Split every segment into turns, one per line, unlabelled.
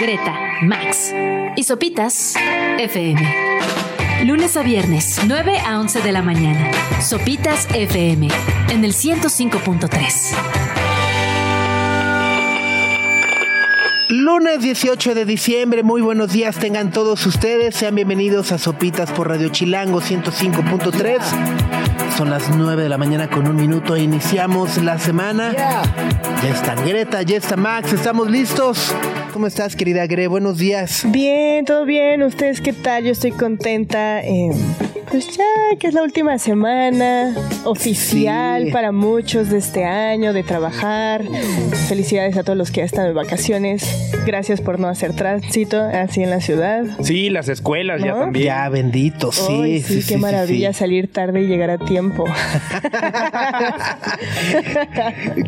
Greta, Max y Sopitas FM. Lunes a viernes, 9 a 11 de la mañana. Sopitas FM en el 105.3.
Lunes 18 de diciembre, muy buenos días tengan todos ustedes, sean bienvenidos a Sopitas por Radio Chilango 105.3. Son las 9 de la mañana con un minuto e iniciamos la semana. Ya está Greta, ya está Max, estamos listos. ¿Cómo estás, querida Gre? Buenos días.
Bien, todo bien. ¿Ustedes qué tal? Yo estoy contenta. Eh, pues ya que es la última semana oficial
Sí.
para muchos de este año de trabajar. Felicidades a todos los que ya están de vacaciones. Gracias por no hacer tránsito así en la ciudad.
Sí, las escuelas ya también.
Ya, bendito, sí.
Qué maravilla
sí.
salir tarde y llegar a tiempo.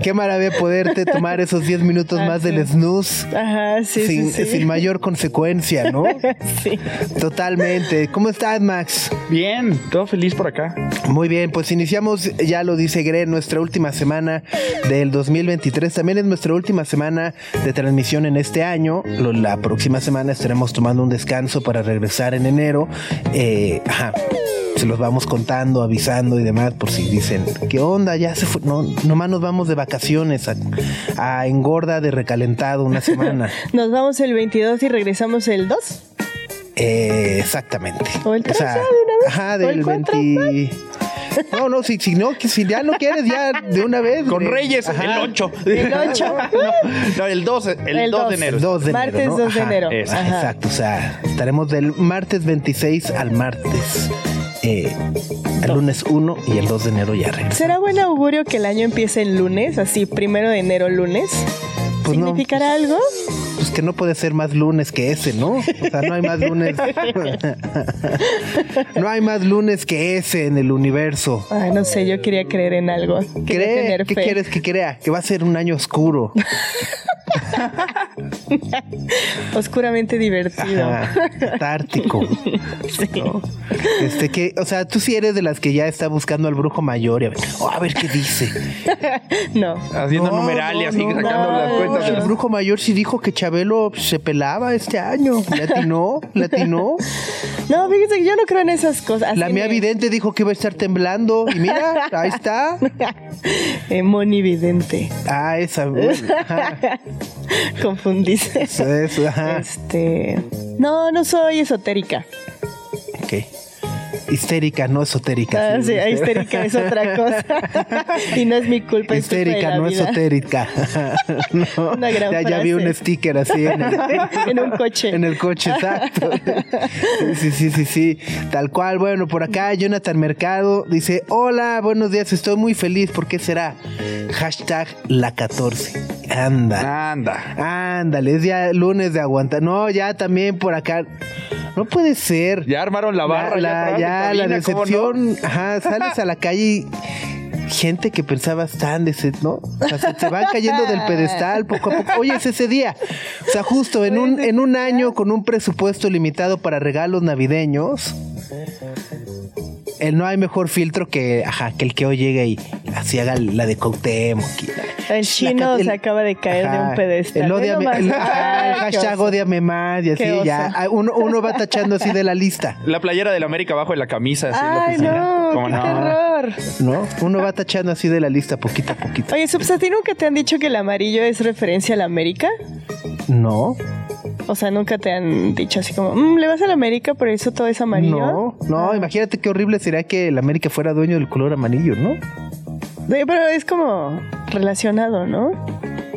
Qué maravilla poderte tomar esos 10 minutos más del snooze.
Ajá, sí,
sin,
sí, sí.
sin mayor consecuencia, ¿no?
Sí.
Totalmente. ¿Cómo estás, Max?
Bien, todo feliz por acá.
Muy bien, pues iniciamos, ya lo dice Gre, nuestra última semana del 2023. También es nuestra última semana de transmisión en este año. La próxima semana estaremos tomando un descanso para regresar en enero. Eh, ajá. Se los vamos contando, avisando y demás, por si dicen, ¿qué onda? Ya se fue. No, nomás nos vamos de vacaciones a, a engorda de recalentado una semana.
Nos vamos el 22 y regresamos el 2.
Eh, exactamente.
O el 13 de una vez.
Ajá,
O el
del
cuatro,
20. No, no, si, si no, que si ya no quieres, ya de una vez.
Con
de-
Reyes,
Ajá.
el 8.
El 8.
no, el 12, el,
El
2
dos.
de enero.
El 2 de
Martes
enero. ¿no?
2 de
Ajá,
enero. Ajá.
Exacto, o sea, estaremos del martes 26 al martes. Eh, el lunes 1 y el 2 de enero ya regresamos.
¿Será buen augurio que el año empiece el lunes, así primero de enero lunes?
Pues no,
¿Significará algo?
Pues que no puede ser más lunes que ese, ¿no? O sea, no hay más lunes. no hay más lunes que ese en el universo.
Ay, no sé, yo quería creer en algo.
¿Cree?
tener
¿Qué
fe.
quieres que crea? Que va a ser un año oscuro.
Oscuramente divertido.
Ajá, catártico. ¿no? Este que, o sea, tú sí eres de las que ya está buscando al brujo mayor y a ver, oh, a ver qué dice.
No.
Haciendo
No,
numeral y
no,
así
no,
sacando
no,
las cuentas. de
El brujo mayor sí dijo que Chabelo se pelaba este año. ¿Le atinó?
No, fíjense que yo no creo en esas cosas.
La mía
me-
vidente dijo que iba a estar temblando. Y mira, ahí está.
Eh, monividente.
Ah, esa.
Confundiste.
Eso, eso, ajá.
Este. No, no soy esotérica.
Ok. Histérica, no esotérica.
Ah, sí, histérica es otra cosa. y no es mi culpa.
Histérica, no
vida.
esotérica. No,
Una gran
ya, ya vi un sticker así en el,
En un coche.
En el coche, exacto. Sí, sí, sí, sí. Tal cual. Bueno, por acá Jonathan Mercado dice: Hola, buenos días, estoy muy feliz. ¿Por qué será? Hashtag la 14. Anda.
Anda.
Ándale, es ya lunes de aguantar. No, ya también por acá. No puede ser.
Ya armaron la barra.
La- la decepción. Ajá, sales a la calle y gente que pensabas tan de ese, ¿no? O sea, se te van cayendo del pedestal poco a poco. Oye, es ese día. O sea, justo en un, en un año con un presupuesto limitado para regalos navideños. El no hay mejor filtro que, ajá, que el que hoy llegue y así haga la de Cuauhtémoc.
El chino
el-
se acaba de caer de un pedestal.
El, odiame-
nomás.
el- ajá, el
Ay, qué
hashtag odiame más y así
Qué
ya. Ah, Uno, uno va tachando así de la lista.
La playera del América abajo de la camisa. Así en la
Ay,
oficina.
no,
¿Cómo
qué
no?
terror.
¿no? Uno va tachando así de la lista poquito a poquito.
Oye, Subs, ¿a ti nunca te han dicho que el amarillo es referencia a la América?
No,
O sea, nunca te han dicho así como, "Mm, le vas a la América, por eso todo es amarillo.
no, no, imagínate qué horrible sería que el América fuera dueño del color amarillo, ¿no?
Pero es como relacionado, ¿no?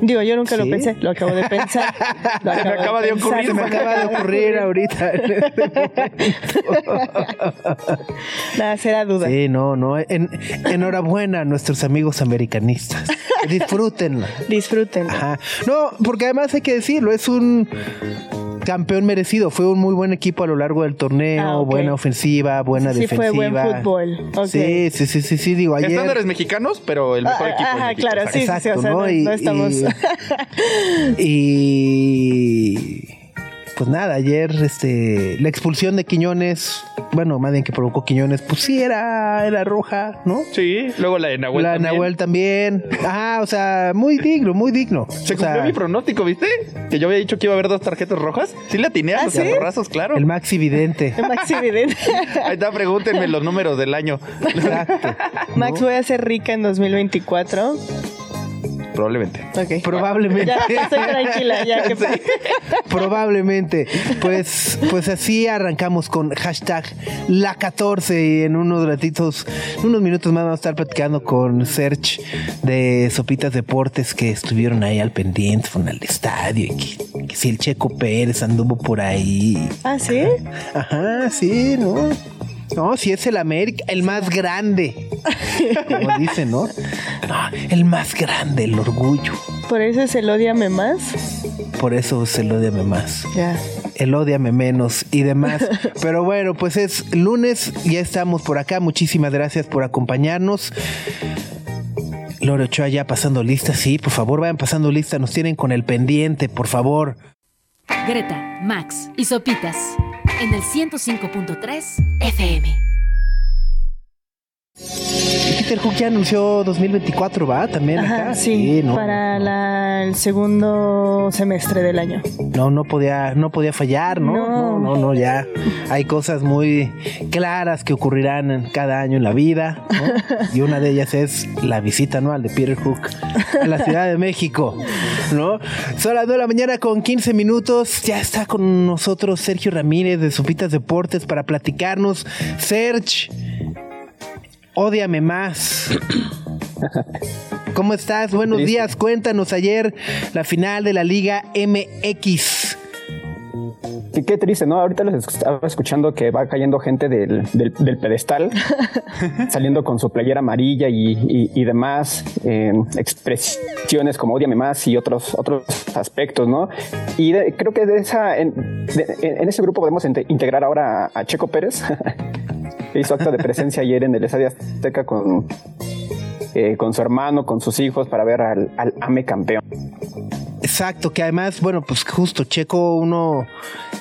Digo, yo nunca
¿Sí?
lo pensé, lo acabo de pensar. Lo
Se me acaba de ocurrir,
Se me acaba de ocurrir ahorita.
Nada, será duda.
Sí, no, no. En- enhorabuena a nuestros amigos americanistas. Disfrútenla.
Disfruten.
Ajá. No, porque además hay que decirlo, es un campeón merecido. Fue un muy buen equipo a lo largo del torneo,
Ah, ok.
buena ofensiva, buena
Sí,
defensiva.
fue buen fútbol. Ok.
Sí, sí, sí, sí, sí, digo, ayer.
Estándares mexicanos, pero el mejor
Ah,
equipo.
Ajá, claro,
o sea,
sí, sí, sí, o
Exacto,
sea,
¿no?
no,
Y-
no estamos...
y- Y pues nada, ayer este la expulsión de Quiñones, bueno, más bien que provocó Quiñones, pues sí era, era roja, ¿no?
Sí, luego la de Nahuel
la de
también.
Nahuel también. Ajá, o sea, muy digno, muy digno.
Se
O
cumplió
sea,
mi pronóstico, ¿viste? Que yo había dicho que iba a haber dos tarjetas rojas. Sí le atiné a
¿Ah,
los
sí?
claro.
el Maxi Vidente.
Maxi Vidente.
Ahí está, pregúntenme los números del año.
Exacto.
Max, voy a ser rica en 2024.
Probablemente.
Ok.
Probablemente.
Ya, estoy tranquila, ya. que-
Probablemente. Pues, pues así arrancamos con hashtag la 14 y en unos ratitos, unos minutos más vamos a estar platicando con Serge de Sopitas Deportes que estuvieron ahí al pendiente, fueron al estadio y que, que si el Checo Pérez anduvo por ahí.
Ah, ¿sí?
Ajá, sí, ¿no? No, si es el América, el más grande. Como dicen, ¿no? No, el más grande, el orgullo.
Por eso es el odiame más.
Por eso se lo odiame más.
Ya.
el odiame menos y demás. Pero bueno, pues es lunes, ya estamos por acá. Muchísimas gracias por acompañarnos. Lore Ochoa ya pasando lista, sí, por favor vayan pasando lista, nos tienen con el pendiente, por favor.
Greta, Max y Sopitas en el 105.3 FM.
Peter Hook ya anunció 2024, ¿va? También
Ajá,
acá.
sí,
no,
para la- el segundo semestre del año.
no, no podía, no podía fallar, ¿no?
No.
No, no, ya hay cosas muy claras que ocurrirán en cada año en la vida, ¿no? Y una de ellas es la visita anual de Peter Hook a la Ciudad de México, ¿no? Son las 9 de la mañana con 15 minutos. Ya está con nosotros Sergio Ramírez de Sopitas Deportes para platicarnos. Serge, ódiame más. ¿Cómo estás? Buenos días. Cuéntanos ayer la final de la Liga MX.
Qué triste, ¿no? Ahorita les estaba escuchando que va cayendo gente del, del- del pedestal, saliendo con su playera amarilla y, y- y demás, eh, expresiones como odiame más y otros, otros aspectos, ¿no? Y de- creo que de esa, en, de- en ese grupo podemos inte- integrar ahora a, a Checo Pérez, que hizo acto de presencia ayer en el Estadio Azteca con, eh, con su hermano, con sus hijos, para ver al, al AME campeón.
Exacto, que además, bueno, pues justo Checo uno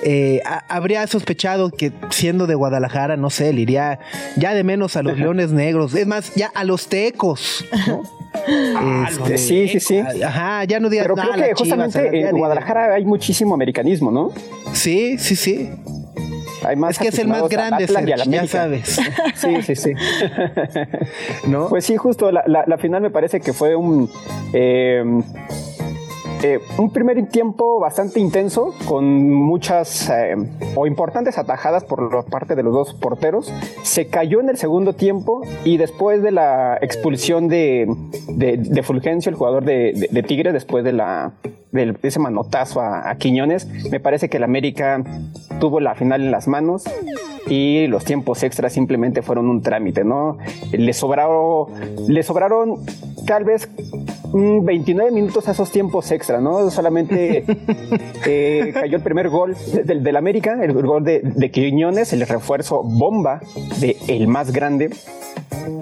eh, ha- habría sospechado que siendo de Guadalajara, no sé, le iría ya de menos a los Leones Negros, es más, ya a los Tecos. ¿no? Este,
Sí, sí, sí.
Ajá, ya no digas
Pero
"Nah,
creo que
Chivas,
justamente en Guadalajara hay muchísimo americanismo, ¿no?
Sí, sí, sí.
Hay más
Es que es el más grande, ya sabes.
Sí, sí, sí.
¿No?
Pues sí, justo la, la- la final me parece que fue un eh, eh, un primer tiempo bastante intenso con muchas eh, o importantes atajadas por la parte de los dos porteros. Se cayó en el segundo tiempo y después de la expulsión de, de, de Fulgencio, el jugador de, de, después de la de ese manotazo a, a Quiñones, me parece que el América tuvo la final en las manos y los tiempos extras simplemente fueron un trámite, ¿no? Le sobraron, le sobraron tal vez mm, 29 minutos a esos tiempos extra, ¿no? Solamente eh, cayó el primer gol del, del América, el, gol de, de Quiñones, el refuerzo bomba de el más grande.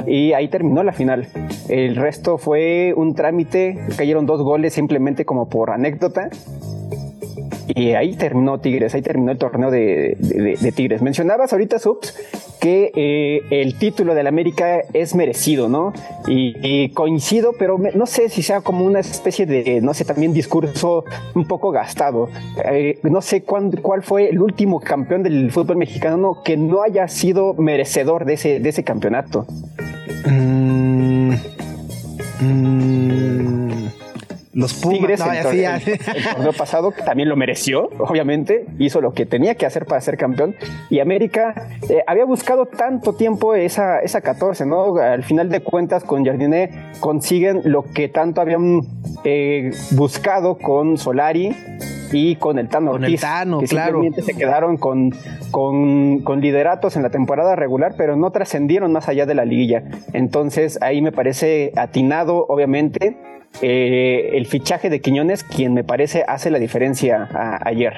Y ahí terminó la final. El resto fue un trámite, cayeron dos goles simplemente como por anécdota. Y ahí terminó Tigres, ahí terminó el torneo de, de- de Tigres. Mencionabas ahorita, Subs, que eh, el título del América es merecido, ¿no? Y, coincido, pero no sé si sea como una especie de, no sé, también discurso un poco gastado. Eh, no sé cuán- cuál fue el último campeón del fútbol mexicano que no haya sido merecedor de ese, de ese campeonato.
Mm, mm, los Pumas.
Tigres,
no,
el, torneo pasado también lo mereció, obviamente, hizo lo que tenía que hacer para ser campeón. Y América eh, había buscado tanto tiempo esa, esa 14, ¿no? Al final de cuentas, con Jardiné consiguen lo que tanto habían eh, buscado con Solari y con el Tano
Con el Tano,
que
claro.
simplemente se quedaron con, con, con lideratos en la temporada regular, pero no trascendieron más allá de la liguilla. Entonces ahí me parece atinado, obviamente, eh, el fichaje de Quiñones, quien me parece hace la diferencia a- ayer.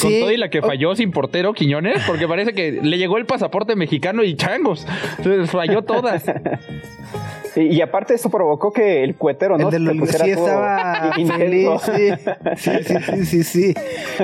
Con
Sí.
todo y la que falló sin portero Quiñones, porque parece que le llegó el pasaporte mexicano y changos. Entonces, Falló todas.
Y, aparte eso provocó que el cuetero, ¿no?
El de sí estaba feliz, sí. sí, sí, sí, sí,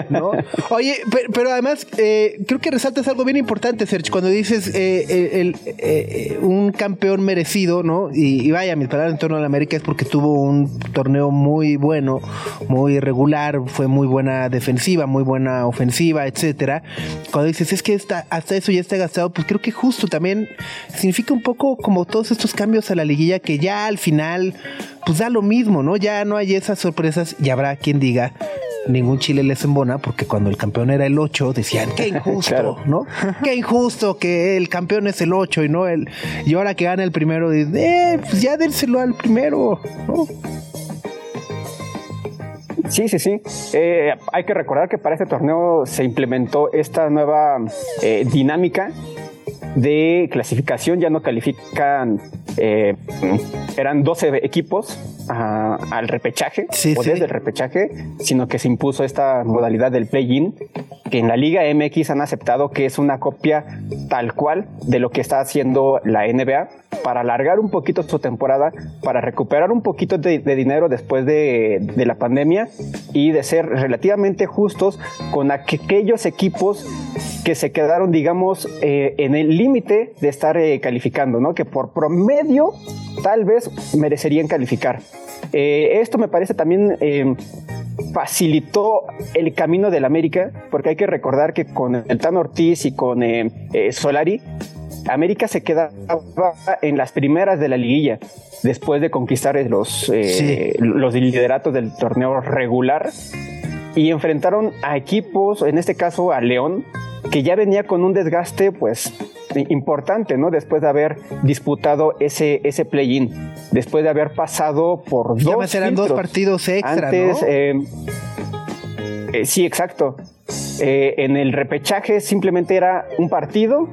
¿no? Oye, pero, además eh, creo que resaltas algo bien importante, Sergio, cuando dices eh, el, eh, un campeón merecido, ¿no? Y, vaya, mis palabras en torno a la América es porque tuvo un torneo muy bueno, muy regular, fue muy buena defensiva, muy buena ofensiva, etcétera. Cuando dices es que está, hasta eso ya está gastado, pues creo que justo también significa un poco como todos estos cambios a la liguilla que ya al final pues da lo mismo, ¿no? Ya no hay esas sorpresas y habrá quien diga ningún Chile les embona porque cuando el campeón era el 8 decían qué injusto, ¿no? Qué injusto que el campeón es el 8 y no el y ahora que gana el primero dicen, eh, pues ya dérselo al primero, ¿no?
Sí, sí, sí. Eh, hay que recordar que para este torneo se implementó esta nueva eh, dinámica de clasificación. Ya no califican, eh, eran 12 equipos al repechaje o desde el repechaje, sino que se impuso esta modalidad del play-in, que en la Liga MX han aceptado que es una copia tal cual de lo que está haciendo la NBA para alargar un poquito su temporada, para recuperar un poquito de, dinero después de, la pandemia y de ser relativamente justos con aquellos equipos que se quedaron, digamos, eh, en el límite de estar eh, calificando, ¿no? Que por promedio tal vez merecerían calificar. Eh, esto me parece también eh, facilitó el camino del América, porque hay que recordar que con el Tan Ortiz y con Solari, América se quedaba en las primeras de la liguilla después de conquistar los, los lideratos del torneo regular y enfrentaron a equipos, en este caso a León, que ya venía con un desgaste pues importante, ¿no? Después de haber disputado ese, ese play-in, después de haber pasado por
ya dos. eran dos partidos extra, Antes,
eh, eh, sí, exacto. Eh, en el repechaje simplemente era un partido,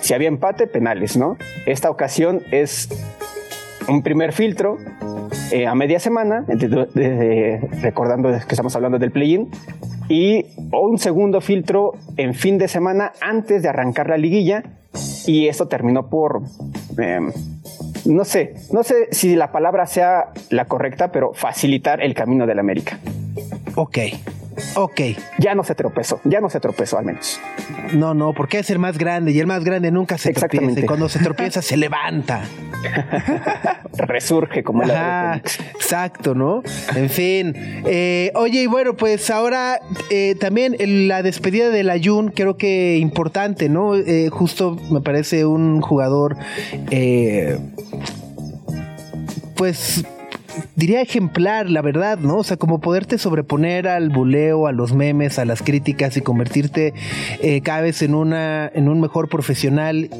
si había empate, penales, ¿no? Esta ocasión es un primer filtro a media semana, recordando que estamos hablando del play-in, y un segundo filtro en fin de semana antes de arrancar la liguilla y esto terminó por em, no sé, no sé si la palabra sea la correcta, pero facilitar el camino del América.
Ok, Ok.
Ya no se tropezó, ya no se tropezó al menos.
No, no, porque es el más grande y el más grande nunca se tropieza. Y cuando se tropieza se levanta.
Resurge como el
Exacto, ¿no? En fin. Eh, oye, y bueno, pues ahora eh, también la despedida de la Jun, creo que importante, ¿no? Eh, justo me parece un jugador. pues diría ejemplar, la verdad, ¿no? O sea, como poderte sobreponer al buleo, a los memes, a las críticas y convertirte eh, cada vez en una, en un mejor profesional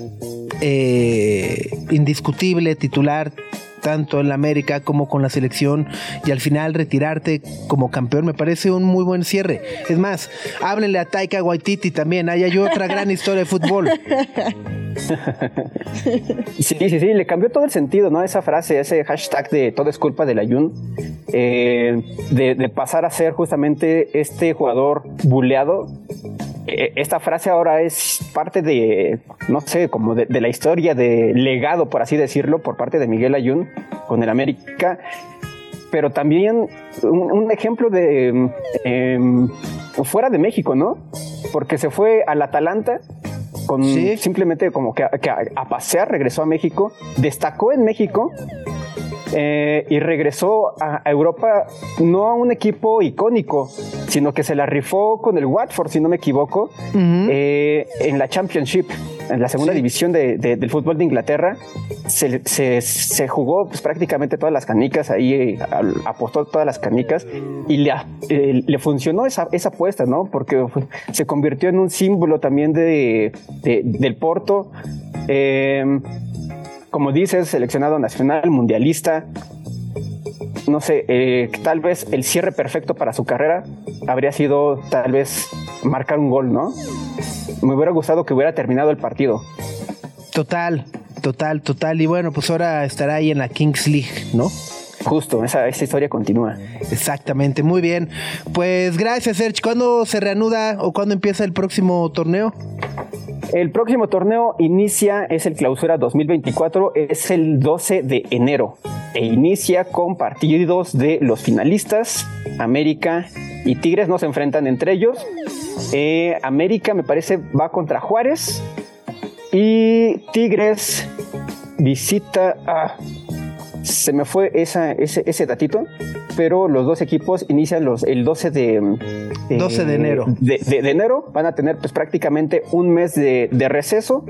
eh, indiscutible, titular tanto en la América como con la selección y al final retirarte como campeón me parece un muy buen cierre. Es más, háblenle a Taika Waititi también, hay otra gran historia de fútbol.
Sí, sí, sí, le cambió todo el sentido, ¿no? Esa frase, ese hashtag de todo es culpa del Ayun, eh, de, pasar a ser justamente este jugador buleado e, esta frase ahora es parte de, no sé, como de, la historia de legado, por así decirlo, por parte de Miguel Ayun con el América, pero también un, ejemplo de em, fuera de México, ¿no? Porque se fue al Atalanta con simplemente como que, que a pasear, regresó a México, destacó en México eh, y regresó a, Europa no a un equipo icónico, sino que se la rifó con el Watford, si no me equivoco, eh, en la Championship, en la segunda división del fútbol de Inglaterra. Se, jugó pues, prácticamente todas las canicas, ahí eh, apostó todas las canicas y le, le funcionó esa, esa apuesta, ¿no? Porque se convirtió en un símbolo también de, del Porto como dices, seleccionado nacional, mundialista. No sé, eh, tal vez el cierre perfecto para su carrera habría sido tal vez marcar un gol, ¿no? Me hubiera gustado que hubiera terminado el partido.
Total, total, total. Y bueno, pues ahora estará ahí en la Kings League, ¿no?
Justo, esa, esa, historia continúa.
Exactamente, muy bien. Pues gracias, Serge. ¿Cuándo se reanuda o cuándo empieza el próximo torneo?
El próximo torneo inicia, es el clausura 2024, es el 12 de enero e inicia con partidos de los finalistas, América y Tigres no se enfrentan entre ellos. Eh, América me parece va contra Juárez y Tigres visita a... se me fue esa, ese, ese datito, pero los dos equipos inician los, el 12 de...
12 de enero.
De, de- de enero van a tener pues prácticamente un mes de, de receso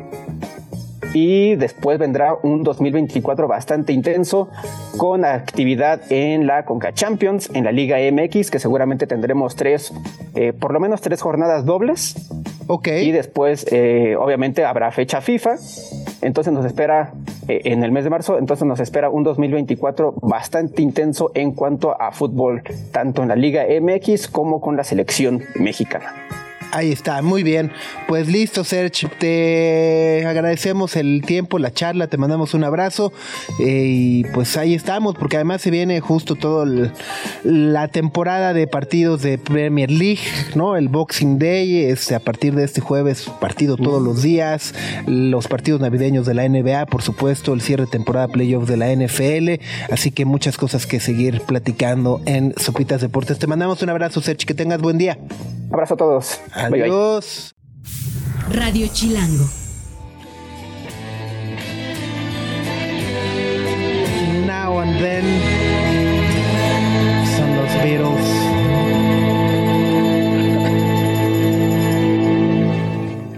y después vendrá un 2024 bastante intenso con actividad en la Conca Champions, en la Liga MX, que seguramente tendremos tres, eh, por lo menos tres jornadas dobles.
Ok.
Y después, eh, obviamente, habrá fecha FIFA. Entonces nos espera, eh, en el mes de marzo, entonces nos espera un 2024 bastante intenso en cuanto a fútbol, tanto en la Liga MX como con la selección mexicana.
Ahí está, muy bien. Pues listo, Serge. Te agradecemos el tiempo, la charla, te mandamos un abrazo. eh, y pues ahí estamos, porque además se viene justo toda la temporada de partidos de Premier League, ¿no? El Boxing Day, este, a partir de este jueves, partido todos los días. Los partidos navideños de la NBA, por supuesto, el cierre de temporada playoffs de la NFL. Así que muchas cosas que seguir platicando en Sopitas Deportes. Te mandamos un abrazo, Serge, que tengas buen día.
Abrazo a todos. Bye, bye.
Adiós.
Radio Chilango.
Now and then son los Beatles.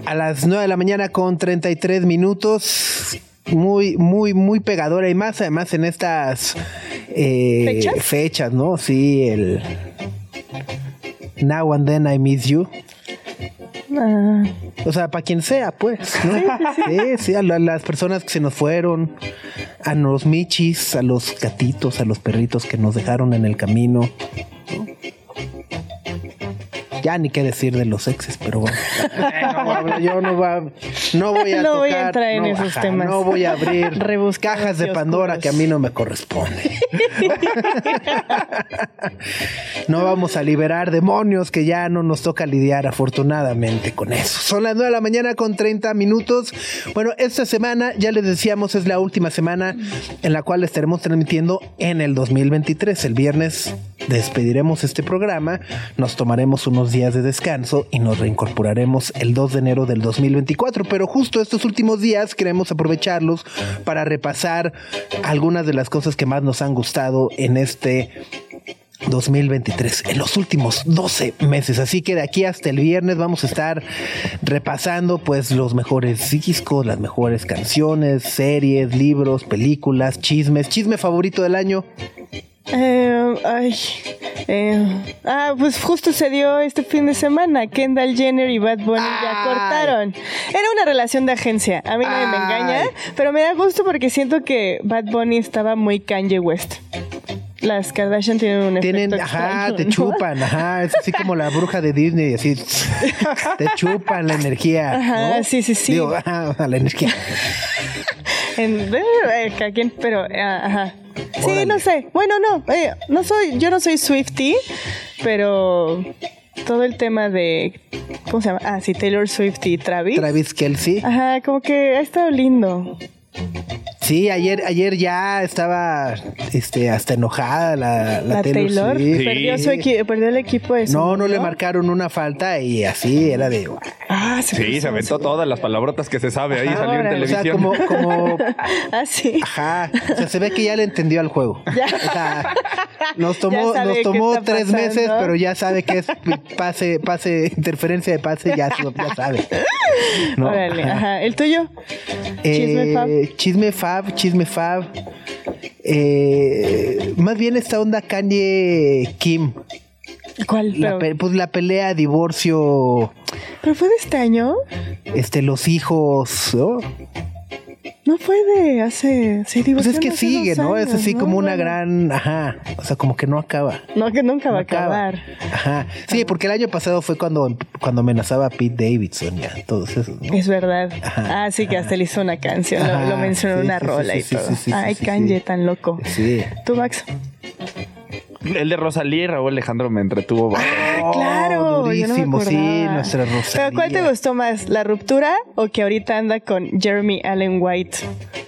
A las 9 de la mañana con 33 minutos. Muy, muy, muy pegadora y más además en estas eh,
¿Fechas?
fechas, ¿no? Sí, el Now and then I miss you.
Ah,
O sea, para quien sea, pues. ¿no? Sí, sí, a la- las personas que se nos fueron, a los michis, a los gatitos, a los perritos que nos dejaron en el camino. Ya ni qué decir de los exes, pero bueno. No yo no, va, no voy a
No voy a
tocar,
entrar en
no,
esos temas.
No voy a abrir
Rebuscados
cajas de Pandora
oscuros.
que a mí no me corresponde. No vamos a liberar demonios que ya no nos toca lidiar afortunadamente con eso. Son las 9 de la mañana con 30 minutos. Bueno, esta semana, ya les decíamos, es la última semana en la cual estaremos transmitiendo en el 2023. El viernes despediremos este programa, nos tomaremos unos días de descanso y nos reincorporaremos el 2 de enero del 2024. Pero justo estos últimos días queremos aprovecharlos para repasar algunas de las cosas que más nos han gustado en este 2023, en los últimos 12 meses. Así que de aquí hasta el viernes vamos a estar repasando pues los mejores discos, las mejores canciones, series, libros, películas, chismes. Chisme favorito del año.
Eh, ay, eh, ah, pues justo se dio este fin de semana. Kendall Jenner y Bad Bunny ya cortaron. Era una relación de agencia. A mí nadie me engaña, pero me da gusto porque siento que Bad Bunny estaba muy Kanye West. Las Kardashian tienen un
Tienen,
efecto
ajá,
extraño,
te
¿no?
chupan, ajá, es así como la bruja de Disney, así, te chupan la energía.
Ajá,
¿no?
sí, sí, sí.
Digo, ajá, la energía.
En, eh, quien, pero ah, ajá. Sí,
Órale.
no sé. Bueno, no, eh, no soy, yo no soy Swifty, pero todo el tema de ¿cómo se llama? Ah, sí, Taylor Swift y Travis.
Travis Kelsey.
Ajá, como que ha estado lindo.
Sí, ayer, ayer ya estaba este, hasta enojada la, la,
La, Taylor,
Swift.
perdió, su equi- perdió el equipo de su
No, no le marcaron una falta y así era de.
Ah, se
Sí, se aventó todas las palabrotas que se sabe ahí, salió en
Órale.
O sea,
televisión.
como, como.
Ah, sí.
Ajá. O sea, se ve que ya le entendió al juego.
Ya.
O sea, nos tomó, nos tomó tres
pasando.
meses, pero ya sabe que es pase, pase, interferencia de pase, ya, ya sabe. ¿no?
Órale,
Ajá.
¿El tuyo? Chisme
Eh,
fab.
Chisme fab, chisme fab. Eh, más bien esta onda Kanye Kim.
¿Cuál?
La pe- pues la pelea, divorcio,
pero fue de este año.
este, los hijos, ¿no?
No fue de hace. Sí,
Pues es que sigue, ¿no? Es así como una gran, ajá, o sea, como que no acaba.
No, que nunca va a acabar.
Ajá. Sí, porque el año pasado fue cuando, cuando amenazaba a Pete Davidson, ya, todos esos.
Es verdad.
Ajá,
ah, sí, que hasta le hizo una canción. lo-
Ajá,
lo, mencionó en
sí,
una
sí,
rola y todo.
sí, sí,
Ay, Kanye, tan loco.
Sí.
¿Tú, Max?
El de Rosalía y Raúl Alejandro me entretuvo bastante.
Ah, claro, no
durísimo, sí, nuestra Rosalía.
Pero ¿cuál te gustó más? ¿La ruptura o que ahorita anda con Jeremy Allen White?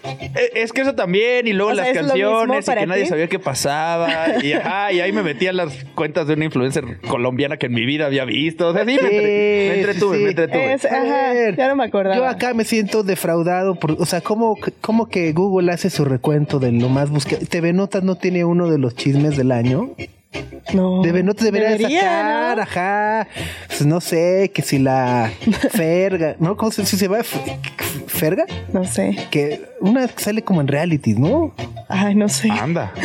Eh, Es que eso también, y luego
O
las
¿es lo mismo
canciones, y que nadie sabía qué pasaba. Y, ajá, y ahí me metí a las cuentas de una influencer colombiana que en mi vida había visto. O sea, sí, me, entre- me entretuve,
sí, sí.
me entretuve.
Es- ajá,
A ver,
ya no me acordaba.
Yo acá me siento defraudado. Por, o sea, ¿cómo, ¿cómo que Google hace su recuento de lo más buscado? TV Notas no tiene uno de los chismes del año.
No.
TV Notas debería,
Debería,
sacar,
¿no?
ajá. Pues no sé, que si la Ferga, ¿no? ¿Cómo se, si se va? ¿Ferga?
No sé.
Que una que sale como en reality, ¿no?
Ay, no sé.
Anda.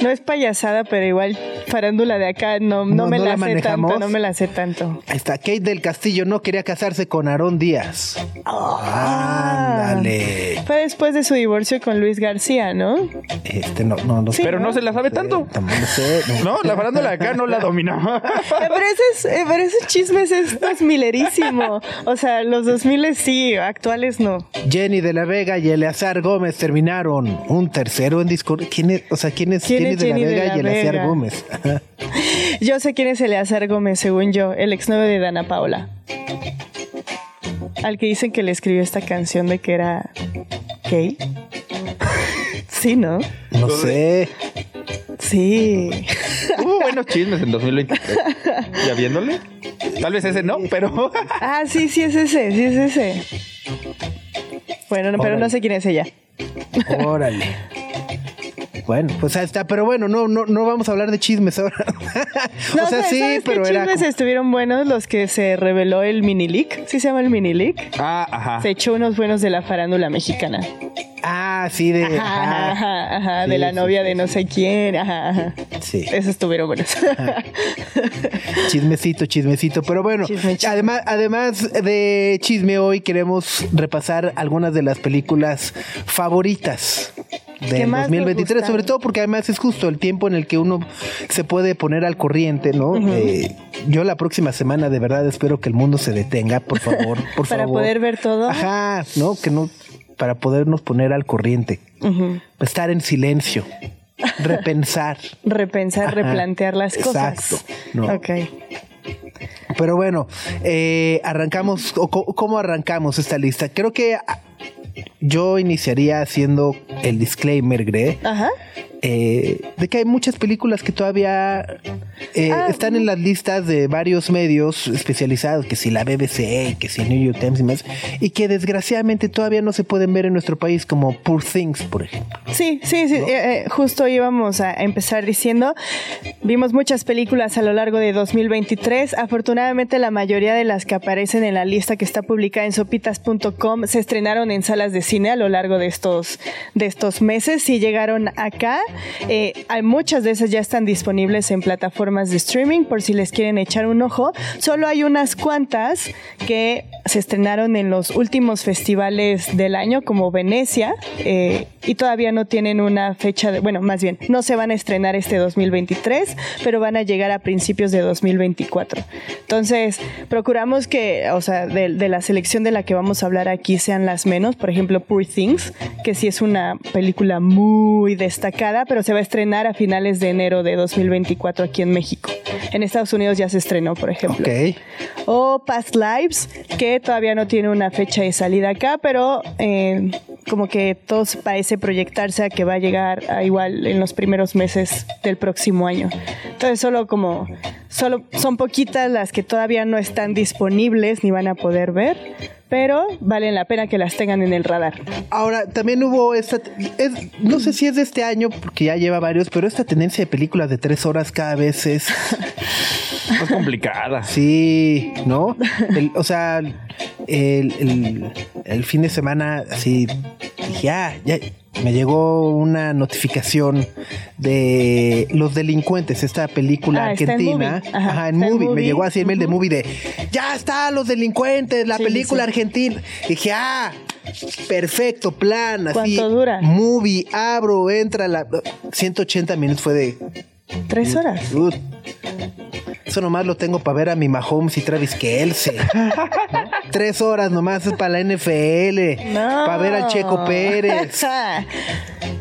No es payasada, pero igual farándula de acá no, no,
No,
me
no
la,
la
sé tanto, no me la sé tanto.
Ahí está, Kate del Castillo no quería casarse con Aarón Díaz.
Ah.
Ándale.
Fue después de su divorcio con Luis García, ¿no?
Este, no, no, no.
Sí,
Pero no
¿no?
se la sabe tanto.
Tampoco sé. no.
La farándula de acá no la dominaba.
Pero ese, es, eh, pero ese chisme es 2000erísimo. O sea, los 2000 sí, actuales no.
Jenny de la Vega y Eleazar Gómez terminaron un tercero en Discord. ¿Quién es? O sea, ¿quién es
¿Quién
Jenny,
es
de la
de
Vega
la
y Eleazar
Vega?
Gómez?
Yo sé quién es Eleazar Gómez, según yo, el exnovio de Dana Paola. Al que dicen que le escribió esta canción de que era gay. Sí, ¿no?
No sé.
Sí.
Hubo buenos chismes en 2023. ¿Ya viéndole? Tal vez ese no, pero.
Ah, sí, sí es ese, sí es ese. Bueno, no, pero no sé quién es ella.
Órale. Bueno, pues ahí está, pero bueno, no, no, no vamos a hablar de chismes ahora.
No,
o sea,
¿sabes-
sí,
¿sabes
pero
qué
era.
chismes estuvieron buenos los que se reveló el mini leak? ¿Sí se llama el mini leak?
Ah, ajá.
Se echó unos buenos de la farándula mexicana.
Ah, sí, de.
Ajá,
ajá.
ajá,
Sí,
de la
sí,
novia
sí,
de no sé quién. Ajá, ajá.
Sí.
Esos estuvieron buenos.
Chismecito, chismecito. Pero bueno,
Chisme, chisme.
además, además de chisme, hoy queremos repasar algunas de las películas favoritas
¿Qué
del
más nos
2023,
gustaron?
sobre todo porque además es justo el tiempo en el que uno se puede poner al corriente, ¿no? Eh, yo la próxima semana de verdad espero que el mundo se detenga, por favor, por
Para
favor.
poder ver todo.
Ajá, ¿no? Que no, para podernos poner al corriente. Estar en silencio, repensar.
Repensar,
Ajá,
replantear las cosas.
exacto, no.
Ok.
Pero bueno, eh, arrancamos, o ¿cómo arrancamos esta lista? Creo que yo iniciaría haciendo el disclaimer, Gre,
Ajá.
Eh, de que hay muchas películas que todavía eh,
Ah,
están en las listas de varios medios especializados, que si la BBC, que si el New York Times y más, y que desgraciadamente todavía no se pueden ver en nuestro país, como Poor Things, por ejemplo.
Sí, sí, sí. eh, eh, justo íbamos a empezar diciendo, vimos muchas películas a lo largo de 2023. Afortunadamente la mayoría de las que aparecen en la lista que está publicada en sopitas.com se estrenaron en salas de cine a lo largo de estos, de estos meses y llegaron acá. Eh, muchas de esas ya están disponibles en plataformas de streaming por si les quieren echar un ojo. Solo hay unas cuantas que se estrenaron en los últimos festivales del año como Venecia eh, y todavía no tienen una fecha bueno, más bien, no se van a estrenar este 2023, pero van a llegar a principios de 2024. Entonces, procuramos que, o sea, de la selección de la que vamos a hablar aquí sean las menos, por ejemplo, Poor Things, que sí es una película muy destacada, pero se va a estrenar a finales de enero de 2024 aquí en México. En Estados Unidos ya se estrenó, por ejemplo.
Ok.
O Past Lives, que todavía no tiene una fecha de salida acá, pero eh, como que todo parece proyectarse a que va a llegar a igual en los primeros meses del próximo año. Entonces solo como, solo son poquitas las que todavía no están disponibles ni van a poder ver, pero valen la pena que las tengan en el radar.
Ahora, también hubo esta, es- no sé si es de este año, porque ya lleva varios, pero esta tendencia de películas de tres horas cada vez es,
Es complicada.
sí, ¿no? El- o sea, el, el- el fin de semana, así, ya, ya, me llegó una notificación de Los Delincuentes, esta película
Ah, está en
argentina.
Movie. Ajá,
Ajá, en
está en
movie. Me
Movie.
llegó así el mail de movie de, ya está Los Delincuentes, la
Sí,
película
sí.
argentina. Dije, ah, perfecto plan, así.
¿Cuánto dura?
Movie, abro, entra la 180 minutos fue de
Tres horas.
Eso nomás lo tengo para ver a mi Mahomes y Travis Kelce. Tres horas nomás es para la NFL.
No.
Para ver al Checo Pérez.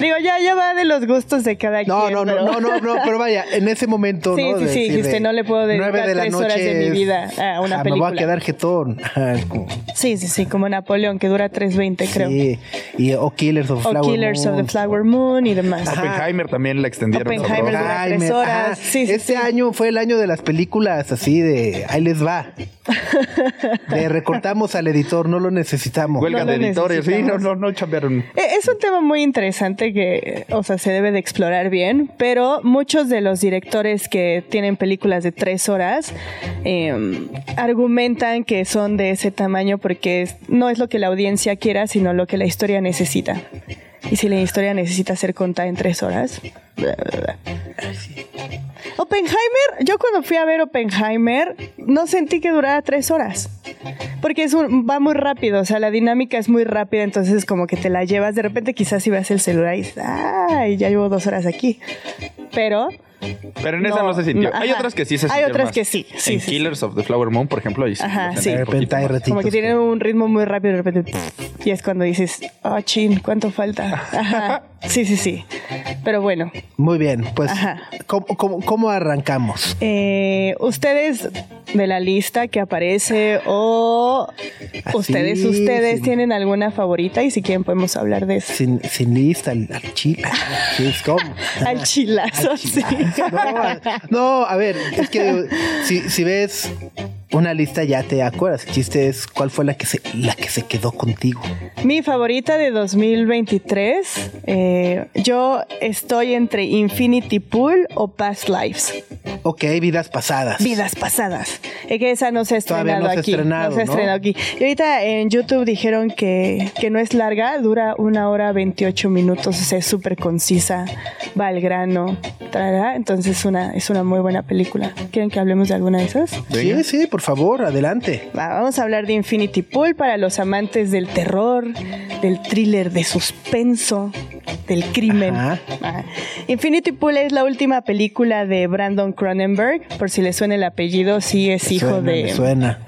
Digo, ya, ya va de los gustos de cada
No,
quien.
no, no,
pero-
no, no, no, pero vaya, en ese momento,
Sí,
¿no?
sí,
De
sí,
decir
dijiste,
de
no le puedo dedicar
nueve de
tres horas de
noche
mi vida a una
ah, Me voy
película.
a quedar jetón. Como-
Sí, sí, sí, como Napoleón, que dura 3.20, creo.
Sí, y o Killers of the
O
Flower
Killers of the
Moon.
Flower Moon y demás.
Ajá.
Oppenheimer también la extendieron.
Oppenheimer dura tres horas. Sí, sí,
este
sí.
año fue el año de las películas así de ahí les va. Le recortamos al editor, no lo necesitamos.
Huelga
No
de editores. Sí, no, no, no chambearon.
Eh, Es un tema muy interesante que, o sea, se debe de explorar bien, pero muchos de los directores que tienen películas de tres horas eh, argumentan que son de ese tamaño porque no es lo que la audiencia quiera, sino lo que la historia necesita. Y si la historia necesita ser contada en tres horas. Oppenheimer, yo cuando fui a ver Oppenheimer no sentí que durara tres horas. Porque es va muy rápido, o sea, la dinámica es muy rápida, entonces como que te la llevas. De repente quizás si ves el celular y dices, ay, ya llevo dos horas aquí. Pero
Pero en esa no se sintió.
no,
Hay otras que sí se
Hay
sintieron
otras
más.
que sí, sí,
en
sí,
Killers of the Flower Moon, por ejemplo, ahí.
Ajá, sí.
De repente hay ratitos
como que tienen un ritmo muy rápido, de repente, y es cuando dices, oh, chin, ¿cuánto falta? Ajá. Sí, sí, sí. Pero bueno,
Muy bien, pues. ¿cómo, cómo, cómo arrancamos?
Eh, ustedes de la lista que aparece o
Así,
ustedes, ustedes
sin-
tienen alguna favorita y si quieren podemos hablar de eso.
Sin, sin lista, al, al chile. Sí.
Al chilazo,
Al
sí.
chilazo. No, a- no, a ver, es que si, si ves una lista ya te acuerdas. El chiste es cuál fue la que se, la que se quedó contigo.
Mi favorita de 2023, eh, yo estoy entre Infinity Pool o Past Lives.
Ok, vidas pasadas.
Vidas pasadas. Es que esa no se ha
Todavía
estrenado
no se ha
aquí.
estrenado,
no se ha
¿no?
estrenado aquí. Y ahorita en YouTube dijeron que, que no es larga, dura una hora 28 minutos, o sea, es súper concisa, va al grano. tarara. Entonces una, es una muy buena película. ¿Quieren que hablemos de alguna de esas?
Sí, sí, por favor, adelante.
Va, vamos a hablar de Infinity Pool para los amantes del terror, del thriller de suspenso, del crimen.
Ajá.
Ah. Infinity Pool es la última película de Brandon Cronenberg. Por si le suena el apellido, sí es hijo
Suena,
de.
me suena.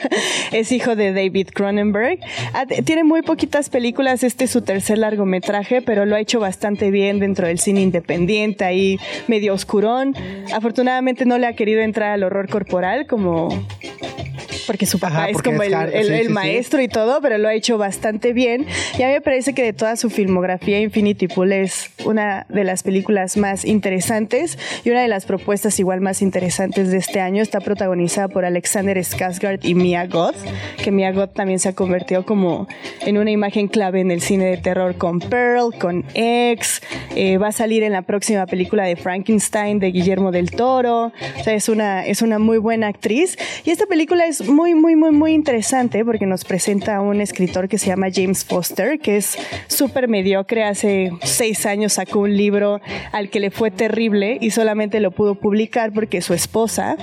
es hijo de David Cronenberg. Ah, Tiene muy poquitas películas. Este es su tercer largometraje, pero lo ha hecho bastante bien dentro del cine independiente, ahí medio oscurón. Afortunadamente no le ha querido entrar al horror corporal como porque su papá
Ajá,
es como
es
el,
hard-
el-
sí,
el
sí, sí.
maestro y todo, pero lo ha hecho bastante bien. Y a mí me parece que de toda su filmografía, Infinity Pool es una de las películas más interesantes y una de las propuestas igual más interesantes de este año. Está protagonizada por Alexander Skarsgård y Mia Goth, que Mia Goth también se ha convertido como en una imagen clave en el cine de terror con Pearl, con X. eh, va a salir en la próxima película de Frankenstein de Guillermo del Toro. O sea, es una, es una muy buena actriz. Y esta película es muy, muy, muy, muy interesante porque nos presenta a un escritor que se llama James Foster, que es súper mediocre. Hace seis años sacó un libro al que le fue terrible y solamente lo pudo publicar porque su esposa,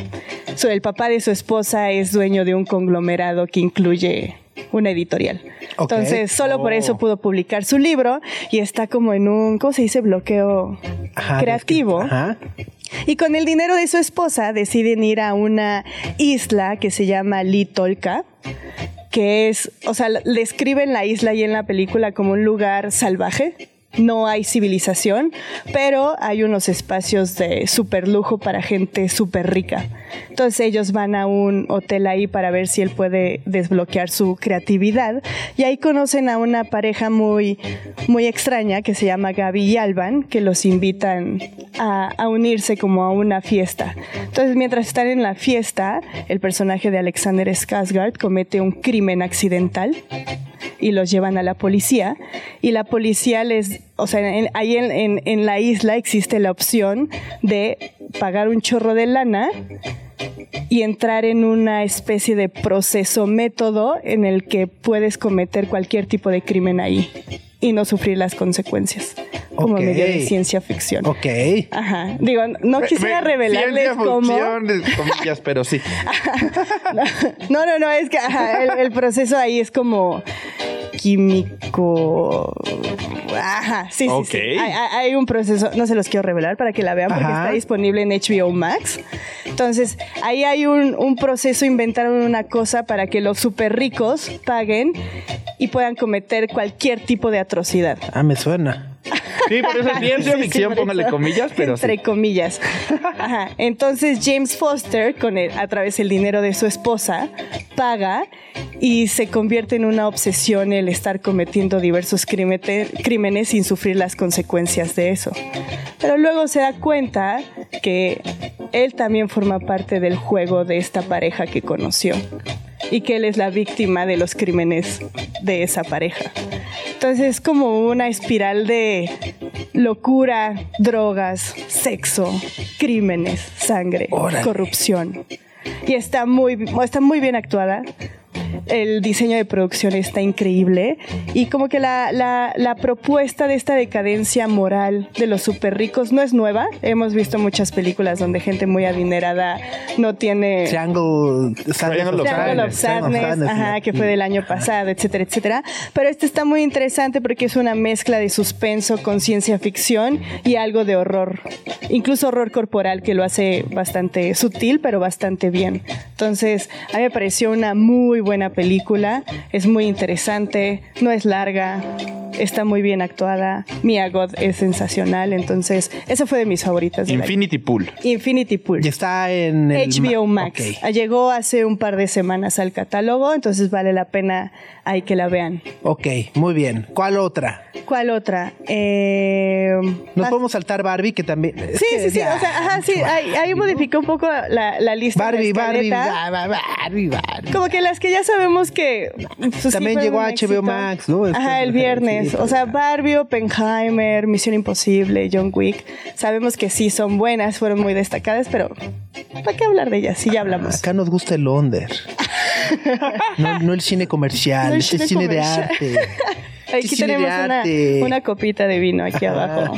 el papá de su esposa es dueño de un conglomerado que incluye una editorial. Entonces, solo por
Oh.
eso pudo publicar su libro y está como en un, ¿cómo se dice? Bloqueo
Ajá,
creativo.
Ajá.
Y con el dinero de su esposa deciden ir a una isla que se llama Litolka, que es, o sea, describen la isla y en la película como un lugar salvaje. No hay civilización, pero hay unos espacios de super lujo para gente súper rica. Entonces ellos van a un hotel ahí para ver si él puede desbloquear su creatividad y ahí conocen a una pareja muy, muy extraña que se llama Gaby y Alban, que los invitan a, a unirse como a una fiesta. Entonces mientras están en la fiesta, el personaje de Alexander Skarsgård comete un crimen accidental y los llevan a la policía. Y la policía les, o sea, en- ahí en, en- en la isla existe la opción de pagar un chorro de lana y entrar en una especie de proceso método en el que puedes cometer cualquier tipo de crimen ahí y no sufrir las consecuences como medio de ciencia ficción.
Ok.
Ajá. Digo, no quisiera revelarles cómo.
comillas, pero sí.
No, no, no, es que ajá, el, el proceso ahí es como químico. Ajá, sí, sí,
Ok.
sí. Hay, un proceso, no se los quiero revelar para que la vean porque
Ajá.
está disponible en HBO Max. Entonces, ahí hay un, un proceso, inventaron una cosa para que los súper ricos paguen y puedan cometer cualquier tipo de atrocidad.
Ah, me suena.
Sí, por eso es ciencia
Sí,
ficción, póngale comillas, pero
Entre
sí.
comillas. Ajá. Entonces James Foster, con el, a través del dinero de su esposa, paga y se convierte en una obsesión el estar cometiendo diversos crímenes sin sufrir las consecuencias de eso. Pero luego se da cuenta que él también forma parte del juego de esta pareja que conoció y que él es la víctima de los crímenes de esa pareja. Entonces es como una espiral de locura, drogas, sexo, crímenes, sangre,
Órale.
corrupción. Y está muy, está muy bien actuada. El diseño de producción está increíble y como que la, la- la propuesta de esta decadencia moral de los super ricos no es nueva. Hemos visto muchas películas donde gente muy adinerada no tiene...
Triangle,
Triangle of
Triangle of
Sadness,
Sadness, ajá, que fue del año pasado, etcétera, etcétera. Pero este está muy interesante porque es una mezcla de suspenso con ciencia ficción y algo de horror, incluso horror corporal que lo hace bastante sutil, pero bastante bien. Entonces, a mí me pareció una muy buena película, es muy interesante, no es larga. Está muy bien actuada. Mia God es sensacional. Entonces, esa fue de mis favoritas.
Infinity Pool.
Infinity Pool.
Y está en el
HBO
ma-
Max. Ah, Llegó hace un par de semanas al catálogo, entonces vale la pena ahí que la vean.
Ok, muy bien. ¿Cuál otra?
¿Cuál otra? Eh,
Nos
ah,
podemos saltar Barbie, que también. es
Sí,
que
sí, sí.
ya-
O sea, ajá, sí. Ahí, ahí modificó un poco la, la lista.
Barbie,
de la
Barbie,
escaleta.
ba- ba- Barbie, Barbie.
Como que las que ya sabemos que. pues,
También llegó a HBO. Max, ¿no?
Ajá,
es-
el viernes. o sea. Barbie, Oppenheimer, Misión Imposible, John Wick. Sabemos que sí son buenas, fueron muy destacadas, pero ¿para qué hablar de ellas? Sí, ya hablamos.
Acá nos gusta el under. No, no el cine comercial,
No el cine
cine de
comercial.
arte.
Aquí
cine de
tenemos una, una copita de vino aquí abajo.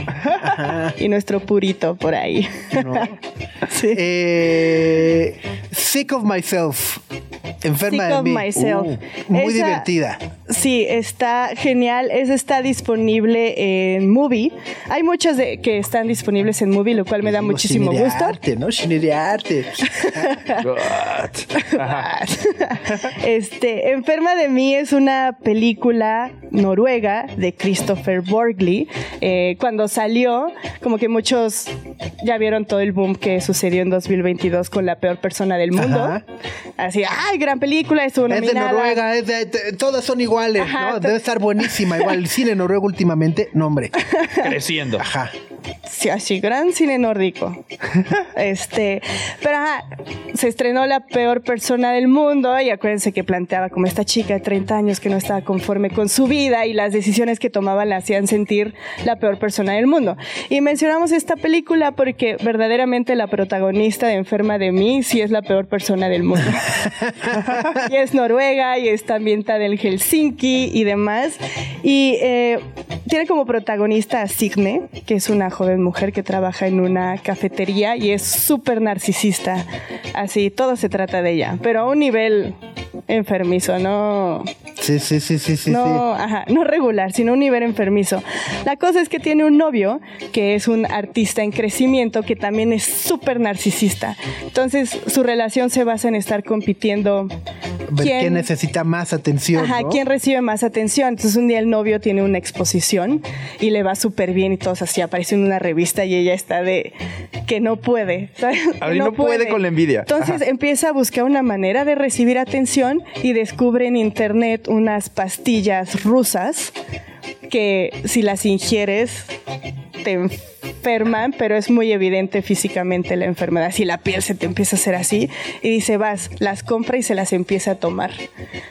Y nuestro purito por ahí. Sí.
Eh, Sick of Myself. Enferma
Sick
de mí.
Myself.
Uh, muy
Esa-
divertida.
Sí, está genial. Esa está disponible en Movie. Hay muchas de, que están disponibles en Movie, lo cual me da muchísimo
cine de
gusto.
arte, ¿no? Cine de arte.
Este, Enferma de mí es una película noruega de Christopher Borgli. Eh, cuando salió, como que muchos ya vieron todo el boom que sucedió en 2022 con la peor persona del mundo.
Ajá.
Así, ay, gran película, estuvo
Es de
nominada.
Noruega, es de- de- todas son iguales,
Ajá,
¿no?
to-
Debe estar buenísima. Igual el cine noruego últimamente, no, hombre.
Creciendo.
Ajá.
Sí, así, gran cine nórdico. este, pero ajá, se estrenó La peor persona del mundo y acuérdense que planteaba como esta chica de 30 años que no estaba conforme con su vida y las decisiones que tomaba la hacían sentir la peor persona del mundo. Y mencionamos esta película porque verdaderamente la protagonista de Enferma de mí sí es la peor persona del mundo. y es noruega y está ambientada en Helsinki y demás. Y eh, tiene como protagonista a Signe, que es una joven mujer que trabaja en una cafetería y es súper narcisista. Así, todo se trata de ella, pero a un nivel enfermizo, no,
Sí, sí, sí, sí, sí.
no, ajá, no regular, sino a un nivel enfermizo. La cosa es que tiene un novio que es un artista en crecimiento que también es súper narcisista. Entonces, su relación se basa en estar compitiendo.
sí. Ver quién necesita más atención.
Ajá,
¿no?
¿quién recibe más atención? Entonces un día el novio tiene una exposición y le va súper bien y todos así aparece en una revista y ella está de que no puede. ¿sabes?
A ver, no puede con la envidia.
Entonces
Ajá.
empieza a buscar una manera de recibir atención y descubre en internet unas pastillas rusas que si las ingieres te enferman, pero es muy evidente físicamente la enfermedad. Si la piel se te empieza a hacer así y dice, vas, las compra y se las empieza a tomar.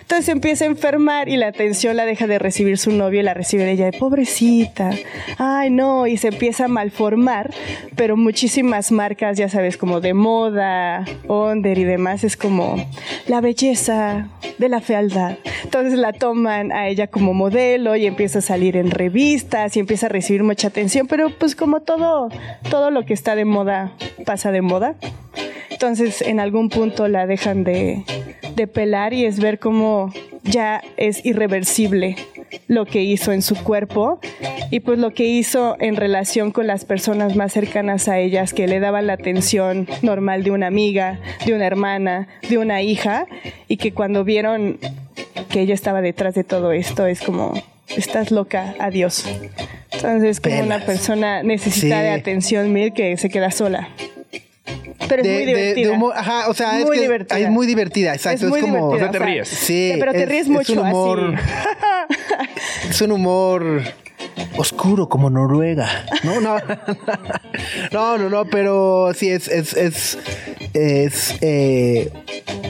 Entonces empieza a enfermar y la atención la deja de recibir su novio y la recibe ella de pobrecita. Ay, no, y se empieza a malformar, pero muchísimas marcas, ya sabes, como de moda, Onder y demás, es como la belleza de la fealdad. Entonces la toman a ella como modelo y empieza a salir en revistas y empieza a recibir mucha atención, pero pues como todo, todo lo que está de moda pasa de moda. Entonces en algún punto la dejan de, de pelar y es ver cómo ya es irreversible lo que hizo en su cuerpo y pues lo que hizo en relación con las personas más cercanas a ellas que le daban la atención normal de una amiga, de una hermana, de una hija y que cuando vieron que ella estaba detrás de todo esto es como estás loca, adiós. Entonces es como una persona necesita
Sí.
de atención mil que se queda sola. Pero es
De-
muy
de- de
divertida.
humor- ajá, o sea, es
Muy
que
divertida.
es muy divertida, exacto.
Es muy
como.
divertida,
O sea, te ríes.
Sí,
pero te
es-
ríes
es
mucho
un humor,
así.
Es un humor oscuro como Noruega. No, no. No, no, no, pero sí es, es, es, es eh,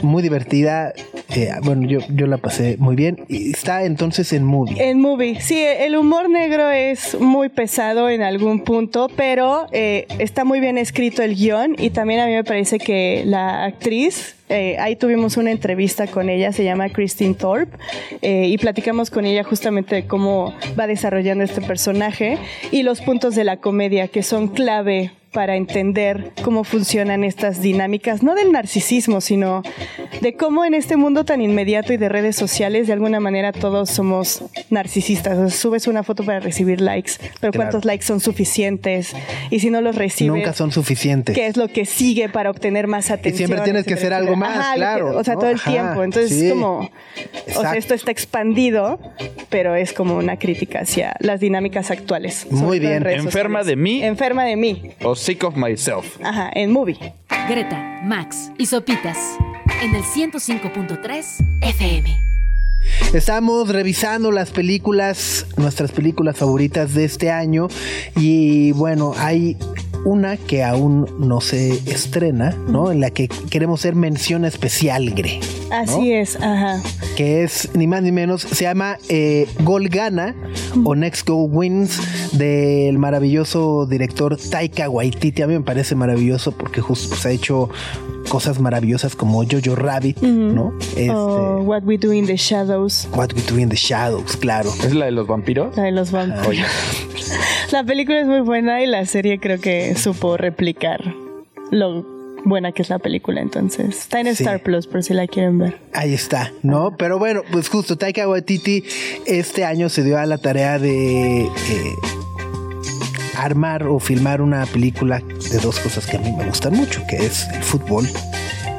muy divertida. Eh, bueno, yo, yo la pasé muy bien. Y está entonces en movie.
En movie, sí, el humor negro es muy pesado en algún punto, pero eh, está muy bien escrito el guion y también a mí me parece que la actriz, eh, ahí tuvimos una entrevista con ella, se llama Christine Thorpe, eh, y platicamos con ella justamente cómo va desarrollando este personaje y los puntos de la comedia que son clave para entender cómo funcionan estas dinámicas, no del narcisismo, sino de cómo en este mundo tan inmediato y de redes sociales, de alguna manera todos somos narcisistas. O sea, subes una foto para recibir likes, pero
Claro.
¿cuántos likes son suficientes? Y si no los recibes,
Nunca son suficientes.
¿qué es lo que sigue para obtener más atención?
siempre tienes que hacer algo más,
Ajá,
claro,
O sea,
¿no?
todo el
Ajá,
tiempo. Entonces
sí.
es como, o
Exacto.
sea, esto está expandido, pero es como una crítica hacia las dinámicas actuales.
Muy bien.
Enferma
sociales.
de mí.
Enferma de mí.
O Sick of Myself.
Ajá, en movie.
Greta, Max y Sopitas en el 105.3 FM.
Estamos revisando las películas, nuestras películas favoritas de este año. Y bueno, hay una que aún no se estrena, ¿no? En la que queremos hacer mención especial, Gre. ¿no?
Así es, ajá.
que es ni más ni menos, se llama eh, Gol Gana o Next Goal Wins del maravilloso director Taika Waititi. A mí me parece maravilloso porque justo pues, ha hecho cosas maravillosas como Jojo Rabbit, ¿no? Este,
O What We Do in the Shadows,
What We Do in the Shadows, claro.
¿Es la de los vampiros?
la de los vampiros. La película es muy buena y la serie creo que supo replicar lo buena que es la película. Entonces, está en
Sí.
Star Plus por si la quieren ver.
Ahí está, ¿no? Pero bueno, pues justo Taika Waititi este año se dio a la tarea de eh, armar o filmar una película de dos cosas que a mí me gustan mucho, que es el fútbol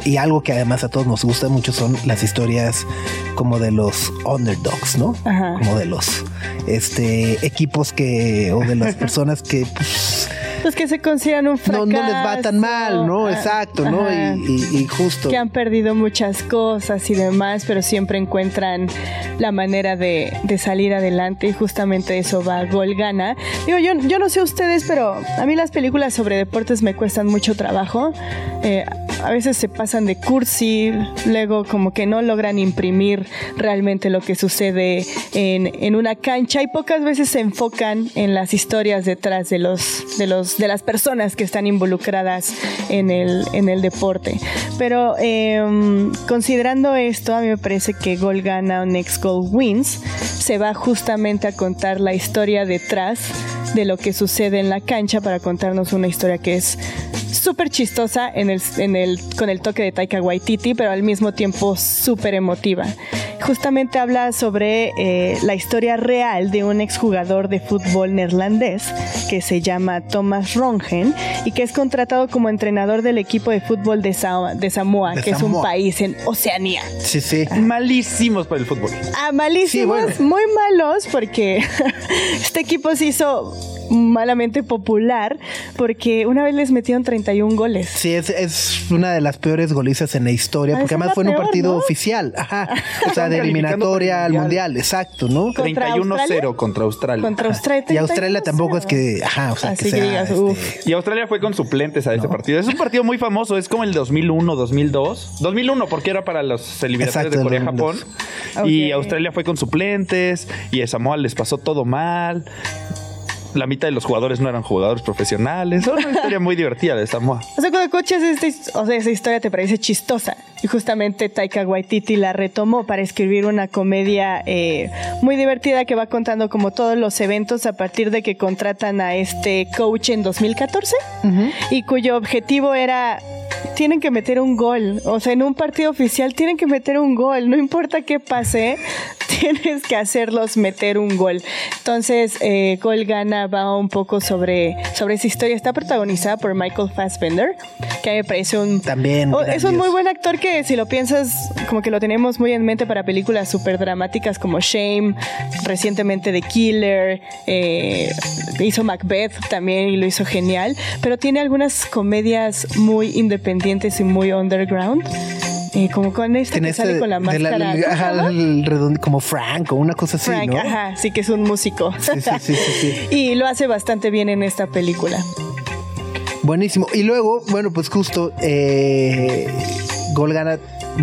y algo que además a todos nos gusta mucho son las historias como de los underdogs, ¿no?
Ajá.
Como de los este equipos que o de las personas que pues,
Pues que se consideran un
no,
fracaso.
no les va tan mal, ¿no?
Ah,
Exacto, ¿no? Y, y- y justo.
que han perdido muchas cosas y demás, pero siempre encuentran la manera de, de salir adelante y justamente eso va Gol Gana. Digo, yo, yo no sé ustedes, pero a mí las películas sobre deportes me cuestan mucho trabajo. Eh, a veces se pasan de cursi, luego como que no logran imprimir realmente lo que sucede en, en una cancha y pocas veces se enfocan en las historias detrás de los de los de las personas que están involucradas en el, en el deporte. Pero em, considerando esto, a mí me parece que Goal Gana o Next Goal Wins se va justamente a contar la historia detrás de lo que sucede en la cancha para contarnos una historia que es súper chistosa en el, en el, con el toque de Taika Waititi, pero al mismo tiempo súper emotiva. Justamente habla sobre eh, la historia real de un exjugador de fútbol neerlandés que se llama Thomas Rongen y que es contratado como entrenador del equipo de fútbol de, Sa- de Samoa,
De
que es un país en Oceanía.
Sí, sí.
malísimos para el fútbol.
Ah, malísimos,
Sí, bueno.
muy malos, porque este equipo se hizo malamente popular porque una vez les metieron 31 goles.
Sí, es, es una de las peores golizas en la historia,
Ah,
porque además fue en un partido
¿no?
oficial, ajá, o sea, de eliminatoria al mundial,
Mundial.
exacto, ¿no?
¿Contra
31-0 contra Australia.
Contra Australia.
Y Australia
31-0.
tampoco es que, ajá, o sea,
Así
que
que
sea,
digas,
este.
Y Australia fue con suplentes a ese partido. Es un partido muy famoso, es como el 2001, 2002. 2001 porque era para los eliminatorios
Exacto,
de Corea-Japón.
2002.
Y. Australia fue con suplentes y a Samoa les pasó todo mal. La mitad de los jugadores no eran jugadores profesionales. Es una historia muy divertida de Samoa.
O sea, cuando escuchas esta, o sea, esa historia te parece chistosa. Y justamente Taika Waititi la retomó para escribir una comedia eh, muy divertida que va contando como todos los eventos a partir de que contratan a este coach en 2014 y cuyo objetivo era tienen que meter un gol. O sea, en un partido oficial tienen que meter un gol. No importa qué pase, tienes que hacerlos meter un gol. Entonces, eh, Gol Gana va un poco sobre, sobre esa historia. Está protagonizada por Michael Fassbender, que me parece un...
También.
Oh, es un muy buen actor que si lo piensas, como que lo tenemos muy en mente para películas súper dramáticas como Shame, recientemente The Killer, eh, hizo Macbeth también y lo hizo genial, pero tiene algunas comedias muy independientes y muy underground. eh, como con este que sale con la
la-
máscara. ¿cómo se
ajá,
llama?
el redondo- como Frank o una cosa así,
Frank,
¿no?
ajá, sí que es un músico.
Sí,
y lo hace bastante bien en esta película.
Buenísimo. Y luego, bueno, pues justo eh, Golgana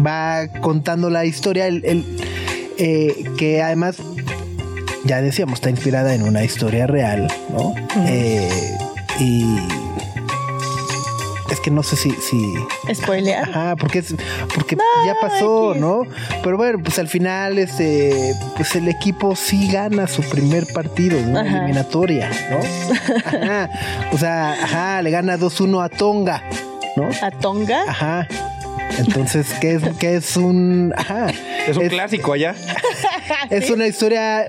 va contando la historia, el, el, eh, que además, ya decíamos, está inspirada en una historia real, ¿no? Eh, y es que no sé si... si
Spoilear.
Ajá, porque es porque ya pasó,
X.
¿no? Pero bueno, pues al final este pues el equipo sí gana su primer partido una
Ajá.
eliminatoria, ¿no? Ajá. O sea, ajá, le gana 2-1 a Tonga, ¿no?
A Tonga.
Ajá. Entonces, ¿qué es, qué es un ajá?
Es un clásico allá.
Es una historia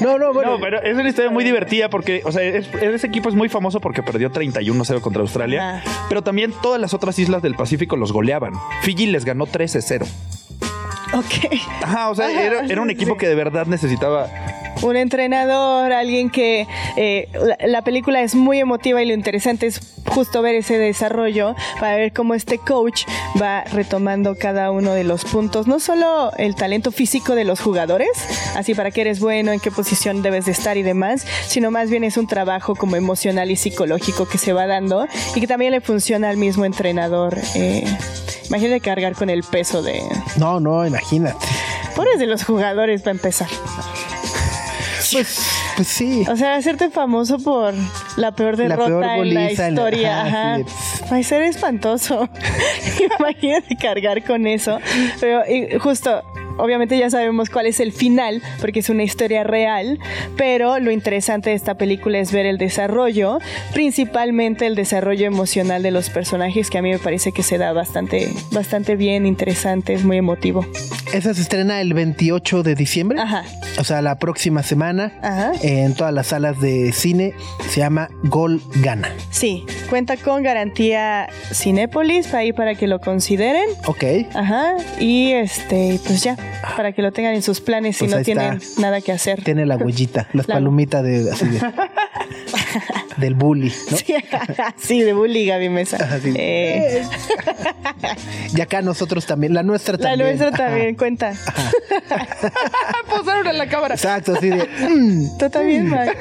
No, no, bueno.
No, pero es una historia muy divertida porque, o sea, es- ese equipo es muy famoso porque perdió 31-0 contra Australia,
Ah.
pero también todas las otras islas del Pacífico los goleaban. Fiji les ganó 13-0.
Ok.
Ajá, o sea,
Ajá,
era, era un equipo
sí.
que de verdad necesitaba.
Un entrenador, alguien que eh, la, la película es muy emotiva y lo interesante es justo ver ese desarrollo para ver cómo este coach va retomando cada uno de los puntos, no solo el talento físico de los jugadores, así para qué eres bueno, en qué posición debes de estar y demás, sino más bien es un trabajo como emocional y psicológico que se va dando y que también le funciona al mismo entrenador. Eh, imagínate cargar con el peso de...
No, no, imagínate.
Pobres de los jugadores para empezar.
Pues, pues sí.
O sea, hacerte famoso por la peor derrota en la
goliza en la-
historia.
ajá,
Ajá.
sí.
Va a ser espantoso. Imagínate cargar con eso. Pero y justo, obviamente ya sabemos cuál es el final, porque es una historia real. Pero lo interesante de esta película es ver el desarrollo, principalmente el desarrollo emocional de los personajes, que a mí me parece que se da bastante, bastante bien, interesante, es muy emotivo.
Esa se estrena el 28 de diciembre.
Ajá.
O sea, la próxima semana.
Ajá.
En todas las salas de cine. Se llama Gol Gana.
Sí, cuenta con garantía Cinépolis ahí para que lo consideren.
Ok.
Ajá, y este, pues ya, para que lo tengan en sus planes si
Pues
no tienen
está.
nada que hacer.
Tiene la huellita, las
La-
palomitas de, así de- del bully, ¿no?
Sí, sí, de bully, Gaby Mesa.
Sí.
Eh,
Y acá nosotros también, la nuestra
la
también.
nuestra
Ajá.
también cuenta.
Posaron en la cámara.
Exacto, así de. mm.
Tú también, Mike.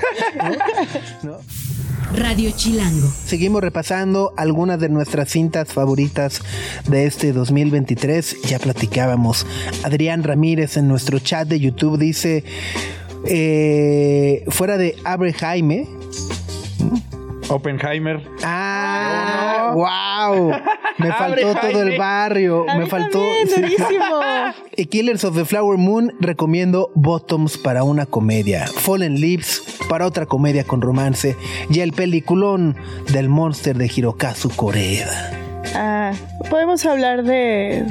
Radio Chilango.
Seguimos repasando algunas de nuestras cintas favoritas de este 2023. Ya platicábamos. Adrián Ramírez en nuestro chat de YouTube dice: eh, fuera de Abre Jaime.
Oppenheimer.
Ah, wow. Me faltó todo el barrio.
A
Me
mí
faltó.
también.
Y Killers of the Flower Moon recomiendo Bottoms para una comedia, Fallen Leaves para otra comedia con romance y el peliculón del monster de Hirokazu Koreeda.
Ah, podemos hablar de,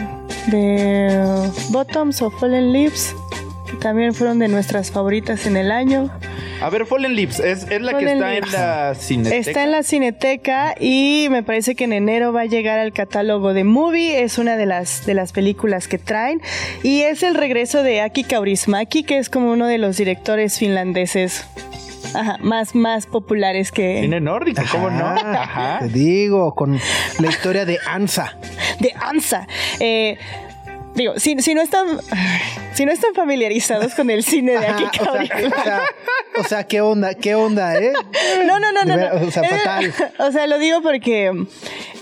de uh, Bottoms o Fallen Leaves, que también fueron de nuestras favoritas en el año.
A ver, Fallen Lips, es, es la que está
Lips.
en la cineteca.
Está en la Cineteca y me parece que en enero va a llegar al catálogo de Movie. Es una de las, de las películas que traen. Y es el regreso de Aki Kaurismäki, que es como uno de los directores finlandeses ajá, más, más populares que
Cine nórdico, ¿cómo no?
Ajá,
Ajá.
Te digo, con la historia de Ansa.
de Ansa. Eh, digo, si, si no están si no están familiarizados con el cine de Aki
Ajá, o, sea,
Kaurismäki.
o, sea, o sea, ¿qué onda? ¿Qué onda, eh?
No, no, no, no. no.
o sea, fatal.
O sea, lo digo porque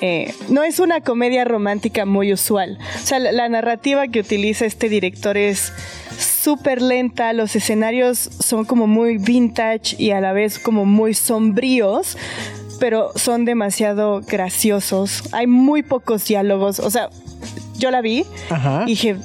eh, no es una comedia romántica muy usual. O sea, la, la narrativa que utiliza este director es súper lenta, los escenarios son como muy vintage y a la vez como muy sombríos, pero son demasiado graciosos. Hay muy pocos diálogos. O sea, yo la vi
Ajá.
y dije,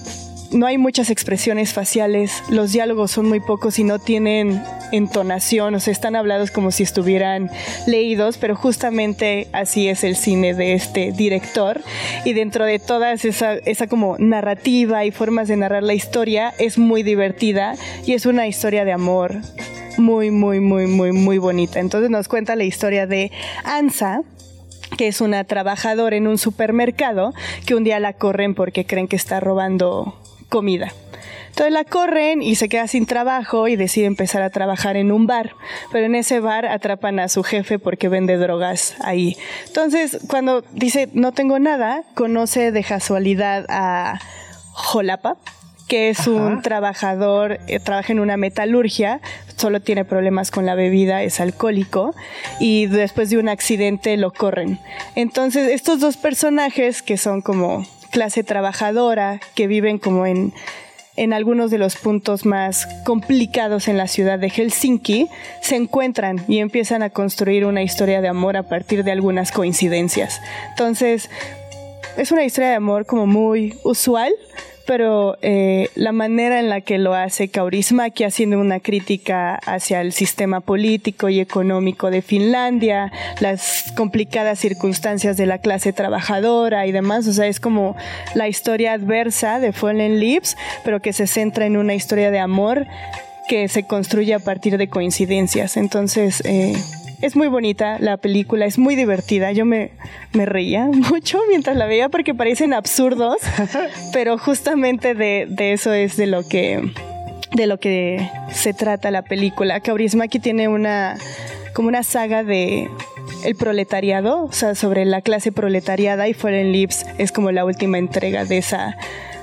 no hay muchas expresiones faciales, los diálogos son muy pocos y no tienen entonación, o sea, están hablados como si estuvieran leídos, pero justamente así es el cine de este director. Y dentro de toda esa, esa como narrativa y formas de narrar la historia, es muy divertida y es una historia de amor muy, muy, muy, muy, muy bonita. Entonces nos cuenta la historia de Ansa, que es una trabajadora en un supermercado, que un día la corren porque creen que está robando comida. Entonces la corren y se queda sin trabajo y decide empezar a trabajar en un bar. Pero en ese bar atrapan a su jefe porque vende drogas ahí. Entonces, cuando dice no tengo nada, conoce de casualidad a Jolapa, que es un trabajador, eh, trabaja en una metalurgia, solo tiene problemas con la bebida, es alcohólico y después de un accidente lo corren. Entonces, estos dos personajes que son como clase trabajadora, que viven como en en algunos de los puntos más complicados en la ciudad de Helsinki, se encuentran y empiezan a construir una historia de amor a partir de algunas coincidencias. Entonces, es una historia de amor como muy usual, pero eh, la manera en la que lo hace Kaurismäki haciendo una crítica hacia el sistema político y económico de Finlandia, las complicadas circunstancias de la clase trabajadora y demás, o sea, es como la historia adversa de Fallen Leaves, pero que se centra en una historia de amor que se construye a partir de coincidencias. Entonces, eh, es muy bonita la película, es muy divertida. Yo me, me reía mucho mientras la veía porque parecen absurdos, pero justamente de, de, eso es de lo que de lo que se trata la película. Kaurismäki tiene una como una saga de el proletariado, o sea, sobre la clase proletariada y Fallen Leaves es como la última entrega de esa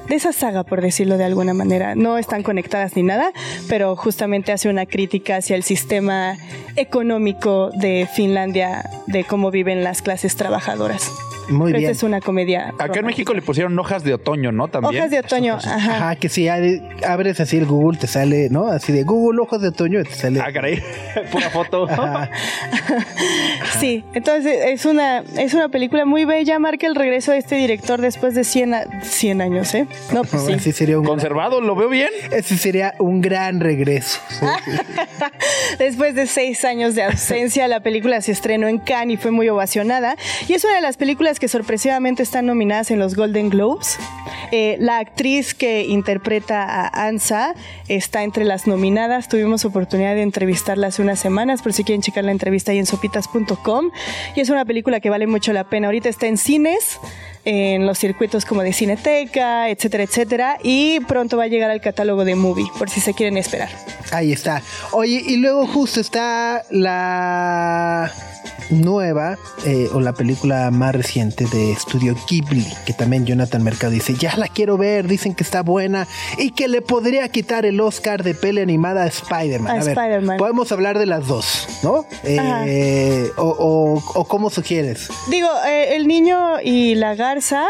de esa saga, por decirlo de alguna manera. No están conectadas ni nada, pero justamente hace una crítica hacia el sistema económico de Finlandia, de cómo viven las clases trabajadoras.
Muy bien.
Esta es una comedia.
Acá en México le pusieron hojas de otoño, ¿no? También.
Hojas de otoño, ajá.
Ajá, que si abres así el Google te sale, ¿no? Así de Google hojas de otoño te sale.
Ah, caray. Pura foto.
sí, entonces es una, es una película muy bella. Marca el regreso de este director después de 100, 100 años, ¿eh? No, pues sí.
Así sería un
Conservado, ¿lo veo bien?
Ese sería un gran regreso.
Después de seis años de ausencia, la película se estrenó en Cannes y fue muy ovacionada. Y es una de las películas que sorpresivamente están nominadas en los Golden Globes. Eh, la actriz que interpreta a Ansa está entre las nominadas. Tuvimos oportunidad de entrevistarla hace unas semanas, por si quieren checar la entrevista ahí en sopitas.com. Y es una película que vale mucho la pena. Ahorita está en cines en los circuitos como de Cineteca, etcétera, etcétera. Y pronto va a llegar al catálogo de Movie, por si se quieren esperar.
Ahí está. Oye, y luego justo está la nueva eh, o la película más reciente de Estudio Ghibli, que también Jonathan Mercado dice, ya la quiero ver, dicen que está buena y que le podría quitar el Oscar de peli animada a Spider-Man.
A, Spider-Man.
Podemos hablar de las dos, ¿no? Eh, o, o, o, cómo sugieres.
Digo, eh, El niño y la garza,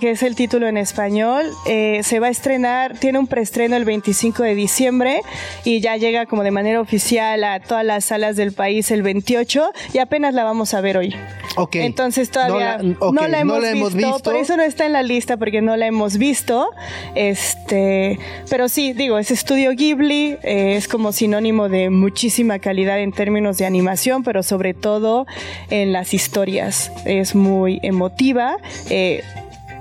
que es el título en español, eh, se va a estrenar, tiene un preestreno el 25 de diciembre y ya llega como de manera oficial a todas las salas del país el 28 y apenas la vamos a ver hoy.
Ok.
Entonces todavía no la, okay, no la, hemos,
no la
visto,
visto,
por eso no está en la lista porque no la hemos visto. Este, pero sí, digo, es estudio Ghibli, eh, es como sinónimo de muchísima calidad en términos de animación, pero sobre todo en las historias. Es muy emotiva. Eh,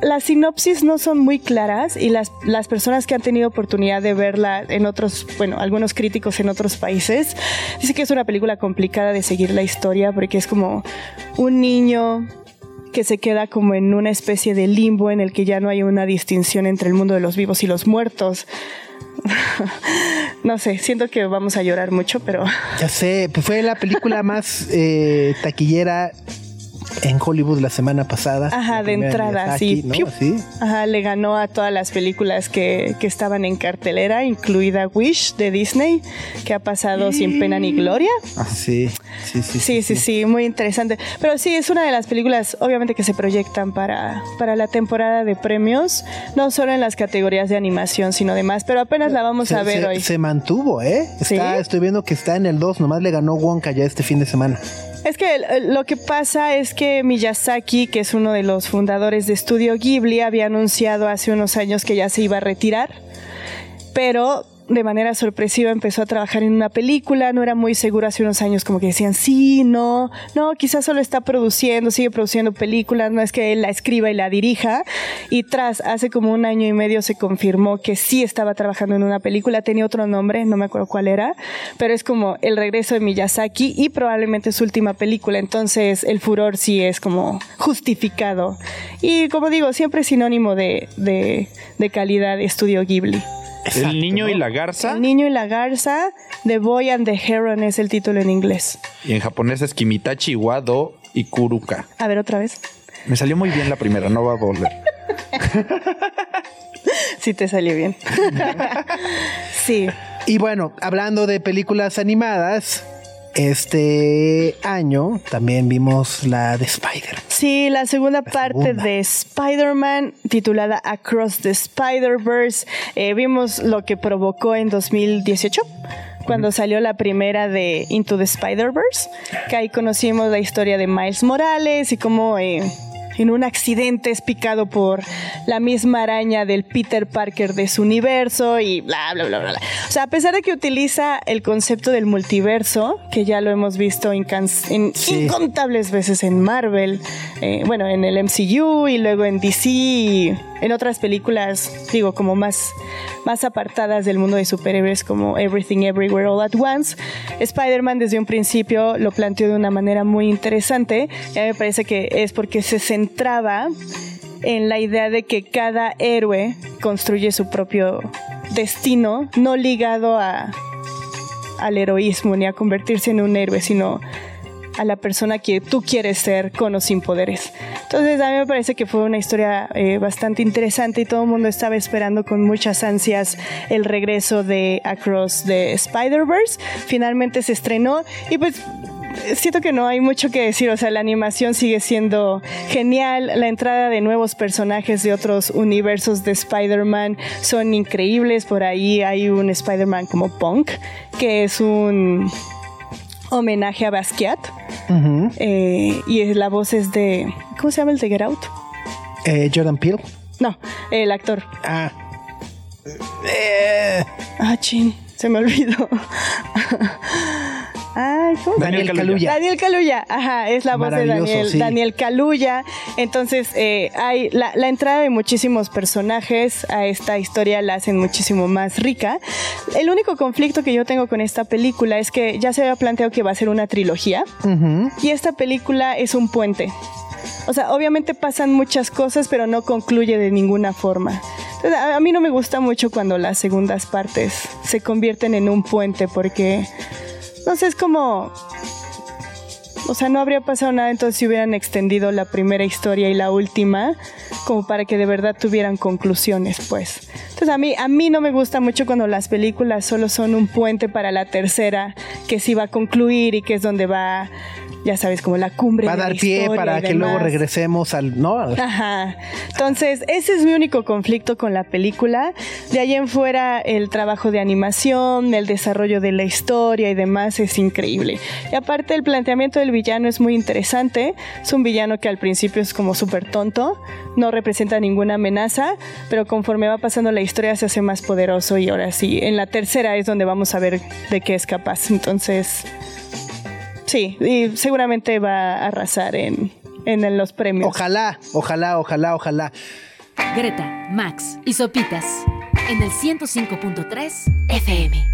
las sinopsis no son muy claras y las, las personas que han tenido oportunidad de verla en otros, bueno, algunos críticos en otros países, dicen que es una película complicada de seguir la historia porque es como un niño que se queda como en una especie de limbo en el que ya no hay una distinción entre el mundo de los vivos y los muertos. no sé, siento que vamos a llorar mucho, pero...
Ya sé, pues fue la película más eh, taquillera en Hollywood la semana pasada.
Ajá, de entrada, sí. Ajá, le ganó a todas las películas que, que, estaban en cartelera, incluida Wish de Disney, que ha pasado sin pena ni gloria.
Ah, sí, sí, sí.
Sí, sí, sí, sí, muy interesante. Pero sí, es una de las películas, obviamente, que se proyectan para, para la temporada de premios, no solo en las categorías de animación, sino demás, pero apenas la vamos
se,
a ver
se,
hoy.
Se mantuvo, ¿eh? Está,
¿Sí?
Estoy viendo que está en el 2, nomás le ganó Wonka ya este fin de semana.
Es que lo que pasa es que Miyazaki, que es uno de los fundadores de Estudio Ghibli, había anunciado hace unos años que ya se iba a retirar, pero de manera sorpresiva empezó a trabajar en una película, no era muy seguro hace unos años como que decían, sí, no, no, quizás solo está produciendo, sigue produciendo películas, no es que él la escriba y la dirija, y tras hace como un año y medio se confirmó que sí estaba trabajando en una película, tenía otro nombre, no me acuerdo cuál era, pero es como el regreso de Miyazaki y probablemente su última película, entonces el furor sí es como justificado. Y como digo, siempre es sinónimo de, de, de calidad estudio Ghibli
el niño y la garza.
El niño y la garza. The Boy and the Heron es el título en inglés.
Y en japonés es Kimitachi Wado y Kuruka.
A ver otra vez.
Me salió muy bien la primera, no va a volver.
sí te salió bien. sí.
Y bueno, hablando de películas animadas, este año también vimos la de Spider.
Sí, la segunda parte de Spider-Man titulada Across the Spider-Verse. Eh, vimos lo que provocó en 2018 cuando salió la primera de Into the Spider-Verse, que ahí conocimos la historia de Miles Morales y cómo eh, en un accidente es picado por la misma araña del Peter Parker de su universo y bla, bla, bla, bla. O sea, a pesar de que utiliza el concepto del multiverso, que ya lo hemos visto en, incontables veces en Marvel, eh, bueno, en el MCU y luego en DC y en otras películas, digo, como más, más apartadas del mundo de superhéroes como Everything Everywhere All at Once, Spider-Man desde un principio lo planteó de una manera muy interesante. Ya me parece que es porque se centraba en la idea de que cada héroe construye su propio destino, no ligado a, al heroísmo ni a convertirse en un héroe, sino a la persona que tú quieres ser con o sin poderes. Entonces a mí me parece que fue una historia eh, bastante interesante y todo el mundo estaba esperando con muchas ansias el regreso de Across the Spider-Verse. Finalmente se estrenó y pues siento que no hay mucho que decir, o sea, la animación sigue siendo genial, la entrada de nuevos personajes de otros universos de Spider-Man son increíbles, por ahí hay un Spider-Man como Punk, que es un homenaje a Basquiat. Eh, y la voz es de. ¿Cómo se llama el de Get Out?
Eh, Jordan Peele.
No, el actor.
Ah.
Eh. Ah, chin, se me olvidó.
Daniel Caluya.
Daniel Caluya, ajá, es la voz de Daniel, Daniel Caluya. Entonces, eh, hay la, entrada de muchísimos personajes a esta historia la hacen muchísimo más rica. El único conflicto que yo tengo con esta película es que ya se había planteado que va a ser una trilogía y esta película es un puente. O sea, obviamente pasan muchas cosas, pero no concluye de ninguna forma. a mí no me gusta mucho cuando las segundas partes se convierten en un puente porque entonces es como... O sea, no habría pasado nada entonces si hubieran extendido la primera historia y la última, como para que de verdad tuvieran conclusiones, pues. Entonces a mí, a mí no me gusta mucho cuando las películas solo son un puente para la tercera, que sí va a concluir y que es donde va ya sabes, como la cumbre.
Va a dar pie para que luego regresemos al. ¿No?
Ajá. Entonces, ese es mi único conflicto con la película. De ahí en fuera, el trabajo de animación, el desarrollo de la historia y demás es increíble. Y aparte, el planteamiento del villano es muy interesante. Es un villano que al principio es como súper tonto, no representa ninguna amenaza, pero conforme va pasando la historia se hace más poderoso y ahora sí, en la tercera es donde vamos a ver de qué es capaz. Entonces. Sí, y seguramente va a arrasar en, en los premios.
Ojalá, ojalá, ojalá, ojalá.
Greta, Max y Sopitas en el 105.3 FM.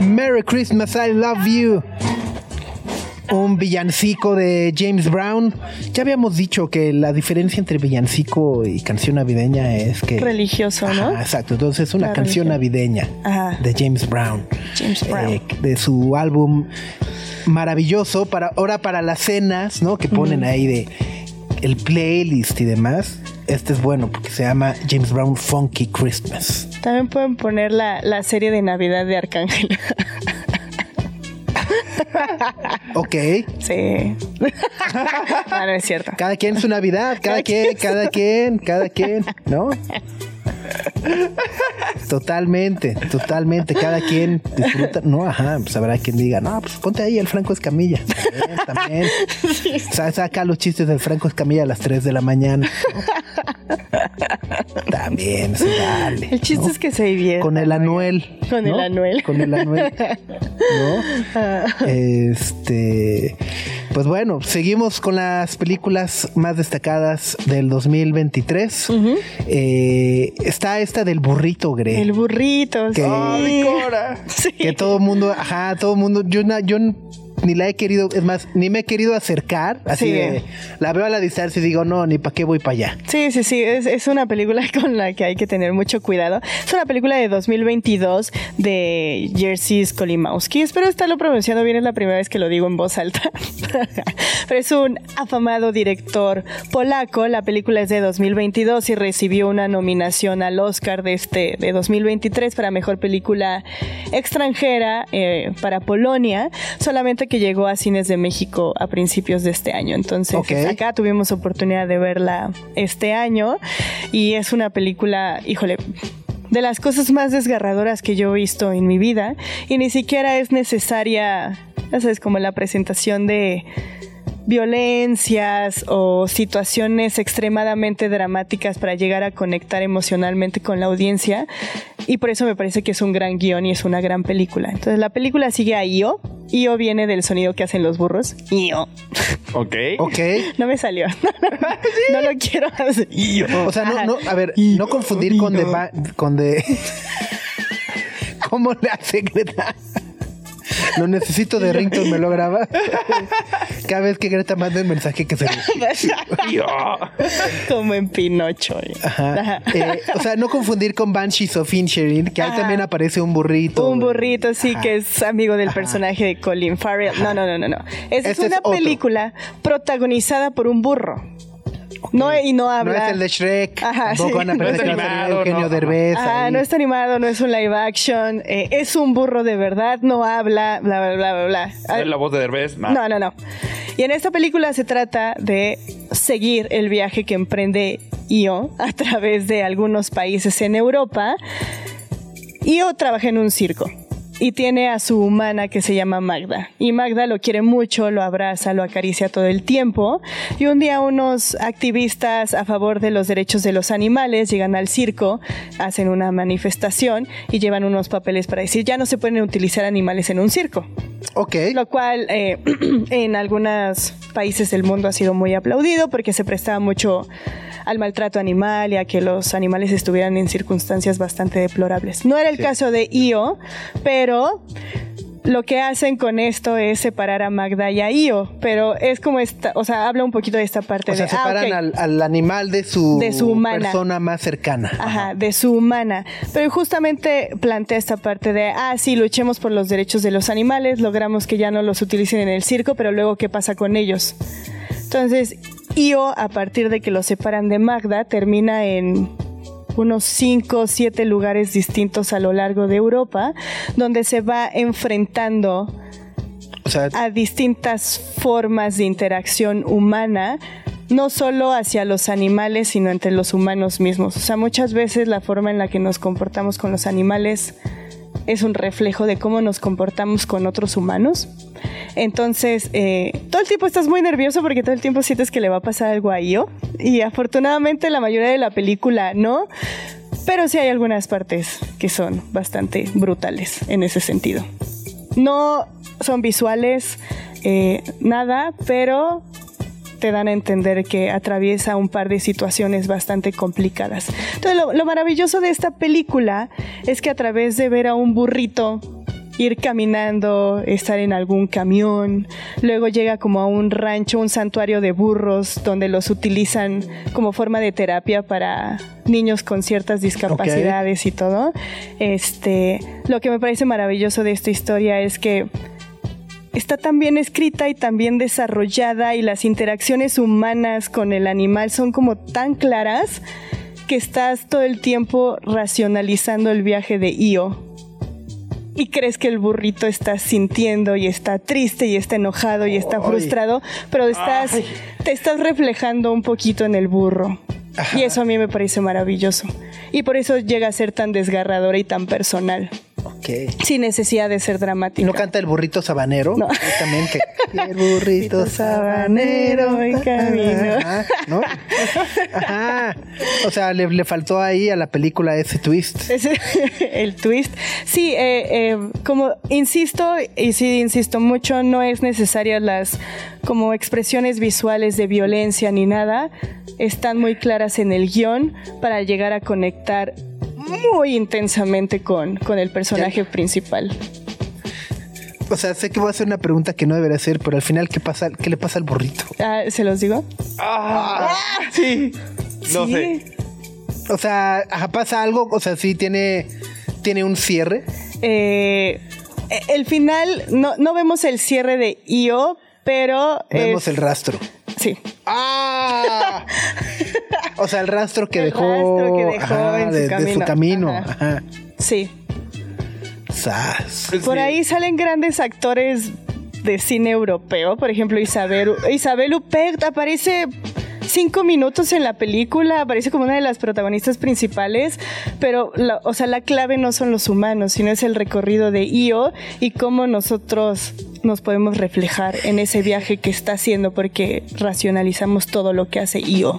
Merry Christmas, I love you un villancico de James Brown. Ya habíamos dicho que la diferencia entre villancico y canción navideña es que...
Religioso, ¿no?
exacto, entonces una canción navideña de James Brown.
James Brown. Eh,
de su álbum maravilloso, para, ahora para las cenas, ¿no? Que ponen ahí de el playlist y demás. Este es bueno porque se llama James Brown Funky Christmas.
También pueden poner la, la serie de Navidad de Arcángel.
ok.
Sí. no, es cierto.
Cada quien su Navidad, cada quien, cada quien, cada quien, ¿no? Totalmente, totalmente. Cada quien disfruta. No, ajá, pues habrá quien diga, no, pues ponte ahí el Franco Escamilla. También, también. Sa- Saca los chistes del Franco Escamilla a las 3 de la mañana. También, sí, dale.
El chiste
¿no?
es que se divierta.
Con el Anuel.
Con el
¿no?
Anuel.
Con el Anuel. ¿No? Este. Pues bueno, seguimos con las películas más destacadas del 2023. Eh, está esta del burrito, Gre.
El burrito.
Que-
sí.
Que todo el mundo, ajá, todo el mundo, yo, na- yo ni la he querido, es más, ni me he querido acercar, así
Sí.
de, la veo a la distancia y digo, no, ni para qué voy para allá.
Sí, sí, sí, es, es una película con la que hay que tener mucho cuidado. Es una película de 2022 de Jerzy Skolimowski. Espero estarlo pronunciando bien, es la primera vez que lo digo en voz alta. Pero es un afamado director polaco. La película es de 2022 y recibió una nominación al Oscar de este de 2023 para mejor película extranjera eh, para Polonia. Solamente que llegó a cines de México a principios de este año. Entonces, acá tuvimos oportunidad de verla este año y es una película, híjole, de las cosas más desgarradoras que yo he visto en mi vida y ni siquiera es necesaria, ya sabes, como la presentación de violencias o situaciones extremadamente dramáticas para llegar a conectar emocionalmente con la audiencia y por eso me parece que es un gran guion y es una gran película. Entonces la película sigue a Io. Io viene del sonido que hacen los burros. Io.
Ok.
Ok.
No me salió. No lo quiero hacer.
O sea, no, no, a ver, no confundir con de, con de, ¿cómo le hace Greta? Lo necesito de ringtone, me lo graba. Cada vez que Greta manda un mensaje que se
Yo.
Como en Pinocho.
Ajá. Eh, o sea, no confundir con Banshees of Inisherin, que ahí
Ajá.
también aparece un burrito.
Un burrito, sí, que es amigo del personaje de Colin Farrell. No, no, no, no, no. Es, una película protagonizada por un burro. No, y no
No
habla.
es el de Shrek.
Ajá, sí.
van a
No es animado,
Eugenio
no.
Derbez.
Ajá,
ahí.
no está animado, no es un live action, eh, es un burro de verdad, no habla, bla, bla, bla, bla, bla.
¿Es la voz de Derbez? No.
No, no, no. Y en esta película se trata de seguir el viaje que emprende Io a través de algunos países en Europa. Io trabaja en un circo y tiene a su humana que se llama Magda. Y Magda lo quiere mucho, lo abraza, lo acaricia todo el tiempo. Y un día unos activistas a favor de los derechos de los animales llegan al circo, hacen una manifestación y llevan unos papeles para decir ya no se pueden utilizar animales en un circo
Ok.
lo cual eh, en algunos países del mundo ha sido muy aplaudido porque se prestaba mucho al maltrato animal y a que los animales estuvieran en circunstancias bastante deplorables. No era el caso de Io, pero lo que hacen con esto es separar a Magda y a Io, pero es como esta, o sea, habla un poquito de esta parte
O sea,
de ah,
separan al, al animal de su,
De su
persona más cercana.
Ajá, de su humana. Pero justamente plantea esta parte de, ah, sí, luchemos por los derechos de los animales, logramos que ya no los utilicen en el circo, pero luego, ¿qué pasa con ellos? Entonces, Io, a partir de que los separan de Magda, termina en unos 5 o 7 lugares distintos a lo largo de Europa, donde se va enfrentando
O sea,
a distintas formas de interacción humana, no solo hacia los animales, sino entre los humanos mismos. O sea, muchas veces la forma en la que nos comportamos con los animales es un reflejo de cómo nos comportamos con otros humanos. Entonces, eh, todo el tiempo estás muy nervioso porque todo el tiempo sientes que le va a pasar algo a Io. Y afortunadamente la mayoría de la película no. Pero sí hay algunas partes que son bastante brutales en ese sentido. No son visuales, eh, nada, pero te dan a entender que atraviesa un par de situaciones bastante complicadas. Entonces, lo, lo maravilloso de esta película es que a través de ver a un burrito ir caminando, estar en algún camión, luego llega como a un rancho, un santuario de burros, donde los utilizan como forma de terapia para niños con ciertas discapacidades y todo. Este, lo que me parece maravilloso de esta historia es que está tan bien escrita y tan bien desarrollada y las interacciones humanas con el animal son como tan claras que estás todo el tiempo racionalizando el viaje de Io. Y crees que el burrito está sintiendo y está triste y está enojado y está frustrado, pero estás, te estás reflejando un poquito en el burro. Y eso a mí me parece maravilloso. Y por eso llega a ser tan desgarradora y tan personal. Sin necesidad de ser dramática.
¿No canta el burrito sabanero?
No.
Exactamente. Y el burrito
sabanero en camino.
Ajá, ¿no? Ajá. O sea, le, le faltó ahí a la película ese twist.
Ese- el twist. Sí, eh, eh, como insisto, y sí insisto mucho, no es necesaria las como expresiones visuales de violencia ni nada. Están muy claras en el guion para llegar a conectar muy intensamente con, con el personaje principal.
O sea, sé que voy a hacer una pregunta que no debería hacer, pero al final, ¿qué pasa? ¿Qué le pasa al burrito?
Ah, ¿Se los digo?
Ah, sí. No
Sí.
sé.
O sea, pasa algo, o sea, sí tiene, tiene un cierre.
Eh, el final, no, no vemos el cierre de IO, pero...
Vemos
es-
el rastro.
Sí.
¡Ah! O sea, el rastro que
El
dejó,
rastro que dejó en su
de, de su
camino.
camino.
Ajá.
Ajá.
Sí.
Sas.
Por
Sí.
ahí salen grandes actores de cine europeo, por ejemplo Isabel, Isabel aparece cinco minutos en la película, aparece como una de las protagonistas principales, pero la, o sea, la clave no son los humanos, sino es el recorrido de Io y cómo nosotros nos podemos reflejar en ese viaje que está haciendo porque racionalizamos todo lo que hace Io.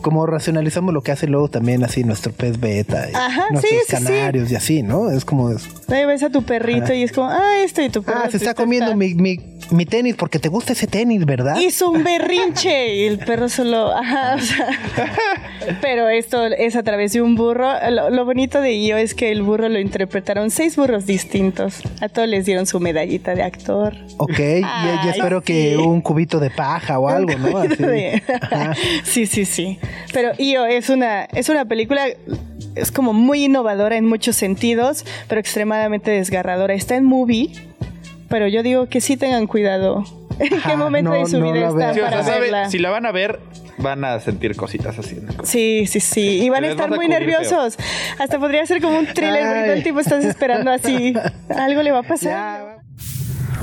Como racionalizamos lo que hace luego también así nuestro pez beta, y
Ajá,
nuestros
sí, sí.
canarios y así, ¿no? Es como...
Ahí ves a tu perrito y es como, ah, esto y tu perro.
Ah, se está comiendo mi, mi, mi tenis porque te gusta ese tenis, ¿verdad?
hizo un berrinche y el perro solo, ajá, o sea, pero esto es a través de un burro. Lo, lo bonito de ello es que el burro lo interpretaron seis burros distintos. A todos les dieron su medallita de actor.
Ok, y, y
Ay,
espero que un cubito de paja o algo, ¿no? Así.
De-
Ajá.
sí, sí, sí. Pero Io es una, es una película, es como muy innovadora en muchos sentidos, pero extremadamente desgarradora. Está en movie, pero yo digo que sí tengan cuidado. ¿En
Ajá,
qué momento
no-
de su
no
vida están
o sabe-
verla?
si la van a ver, van a sentir cositas así. ¿no?
Sí, sí, sí. Y van a estar
a
muy nerviosos. Hasta podría ser como un thriller, todo el tiempo estás esperando así. Algo le va a pasar.
Ya.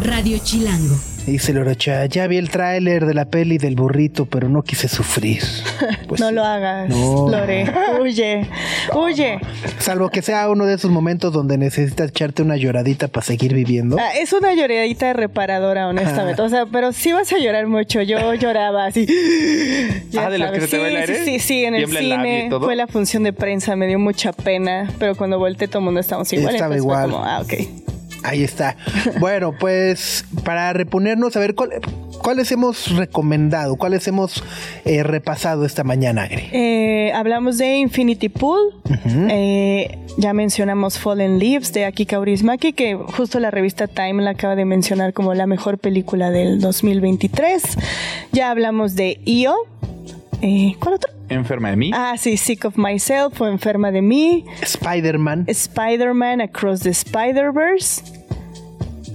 Radio Chilango.
Dice Lorocha, ya vi el tráiler de la peli del burrito, pero no quise sufrir. Pues
no
sí.
lo hagas,
No.
Lore. Huye, huye.
Salvo que sea uno de esos momentos donde necesitas echarte una lloradita para seguir viviendo.
Ah, es una lloradita reparadora, honestamente. O sea, pero sí vas a llorar mucho. Yo lloraba así. Ya
Ah, ¿de las que se te va el aire?
Sí, sí, sí, en el
¿Tiembla el labio y
cine. Fue la función de prensa, me dio mucha pena. Pero cuando volteé, todo el mundo estábamos igual.
Estaba igual.
como, ah, ok.
Ahí está. Bueno, pues para reponernos, a ver cuál- cuáles hemos recomendado, cuáles hemos eh, repasado esta mañana, Agri.
Eh, hablamos de Infinity Pool. Eh, ya mencionamos Fallen Leaves de Aki Kaurismäki, que justo la revista Time la acaba de mencionar como la mejor película del 2023. Ya hablamos de Io. Eh, ¿Cuál otro?
Enferma de mí.
Ah, sí, Sick of Myself o Enferma de mí.
Spider-Man.
Spider-Man Across the Spider-Verse.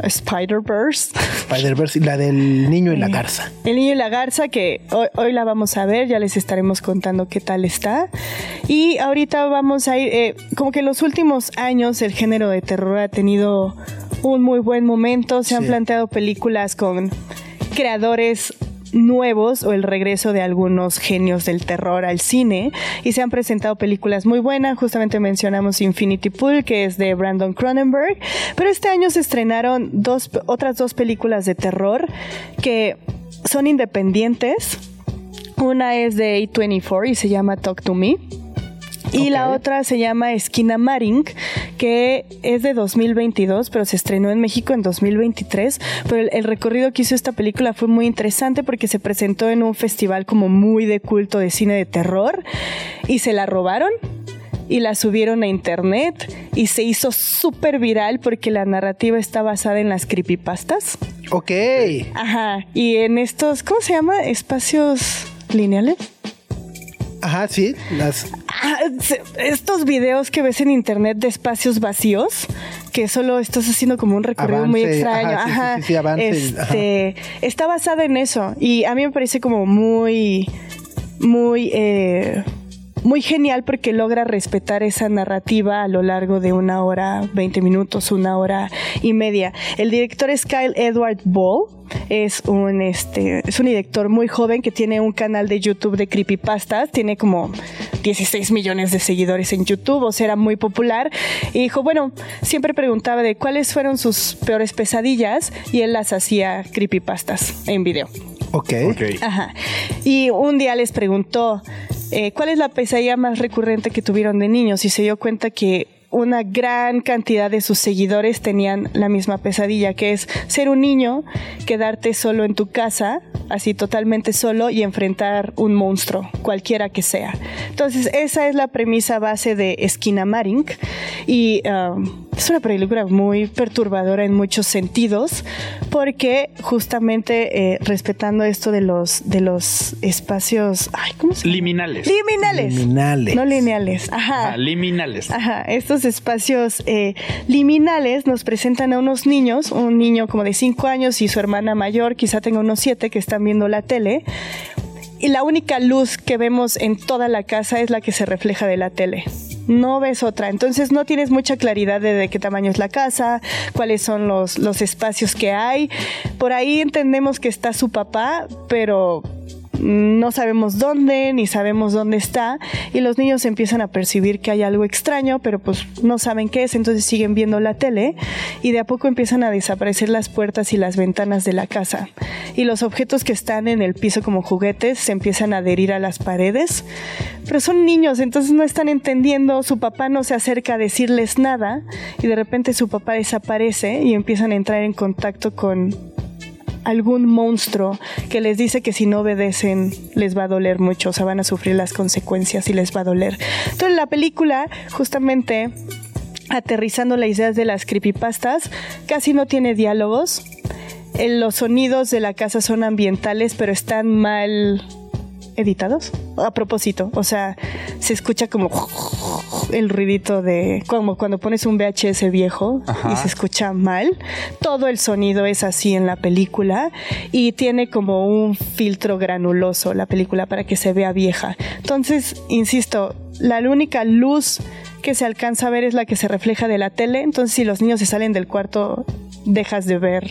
Spider-Verse.
Spider-Verse y la del niño y la garza.
El niño y la garza, que hoy, hoy la vamos a ver, ya les estaremos contando qué tal está. Y ahorita vamos a ir, eh, como que en los últimos años el género de terror ha tenido un muy buen momento, se han
Sí.
planteado películas con creadores nuevos o el regreso de algunos genios del terror al cine y se han presentado películas muy buenas, justamente mencionamos Infinity Pool que es de Brandon Cronenberg, pero este año se estrenaron dos otras dos películas de terror que son independientes. Una es de A24 y se llama Talk to Me. Y la otra se llama Esquina Maring, que es de 2022, pero se estrenó en México en 2023. Pero el, el recorrido que hizo esta película fue muy interesante porque se presentó en un festival como muy de culto de cine de terror y se la robaron y la subieron a internet y se hizo súper viral porque la narrativa está basada en las creepypastas.
Ok.
Ajá, y en estos, ¿cómo se llama? Espacios lineales.
Ajá, sí. Las,
Ah, estos videos que ves en internet de espacios vacíos, que solo estás haciendo como un recorrido muy extraño.
ajá, sí,
Ajá,
sí, sí, sí, avance,
Este, está basada en eso y a mí me parece como muy, muy, eh, muy genial porque logra respetar esa narrativa a lo largo de una hora, 20 minutos, una hora y media. El director es Kyle Edward Ball. Es un, este, es un director muy joven que tiene un canal de YouTube de creepypastas. Tiene como 16 millones de seguidores en YouTube, o sea, era muy popular. Y dijo, bueno, siempre preguntaba de cuáles fueron sus peores pesadillas y él las hacía creepypastas en video.
Ok.
Ajá. Y un día les preguntó, eh, ¿cuál es la pesadilla más recurrente que tuvieron de niños? Y se dio cuenta que una gran cantidad de sus seguidores tenían la misma pesadilla, que es ser un niño, quedarte solo en tu casa, así totalmente solo, y enfrentar un monstruo, cualquiera que sea. Entonces, esa es la premisa base de Esquina Marink. Y um, es una película muy perturbadora en muchos sentidos, porque justamente eh, respetando esto de los, de los espacios. Ay, ¿cómo se llama?
Liminales.
Liminales.
Liminales.
No lineales. Ajá.
Ah, liminales.
Ajá, estos espacios eh, liminales nos presentan a unos niños, un niño como de 5 años y su hermana mayor, quizá tenga unos 7, que están viendo la tele. Y la única luz que vemos en toda la casa es la que se refleja de la tele. No ves otra. Entonces no tienes mucha claridad de, de qué tamaño es la casa, cuáles son los, los espacios que hay. Por ahí entendemos que está su papá, pero no sabemos dónde, ni sabemos dónde está, y los niños empiezan a percibir que hay algo extraño, pero pues no saben qué es, entonces siguen viendo la tele, y de a poco empiezan a desaparecer las puertas y las ventanas de la casa. Y los objetos que están en el piso como juguetes se empiezan a adherir a las paredes, pero son niños, entonces no están entendiendo, su papá no se acerca a decirles nada, y de repente su papá desaparece y empiezan a entrar en contacto con algún monstruo que les dice que si no obedecen les va a doler mucho, o sea, van a sufrir las consecuencias y les va a doler. Entonces la película justamente aterrizando las ideas de las creepypastas, casi no tiene diálogos. Eh, Los sonidos de la casa son ambientales, pero están mal editados. A propósito, o sea, se escucha como el ruidito de como cuando pones un VHS viejo
Ajá.
y se escucha mal. Todo el sonido es así en la película y tiene como un filtro granuloso la película para que se vea vieja. Entonces, insisto, la única luz que se alcanza a ver es la que se refleja de la tele. Entonces, si los niños se salen del cuarto, dejas de ver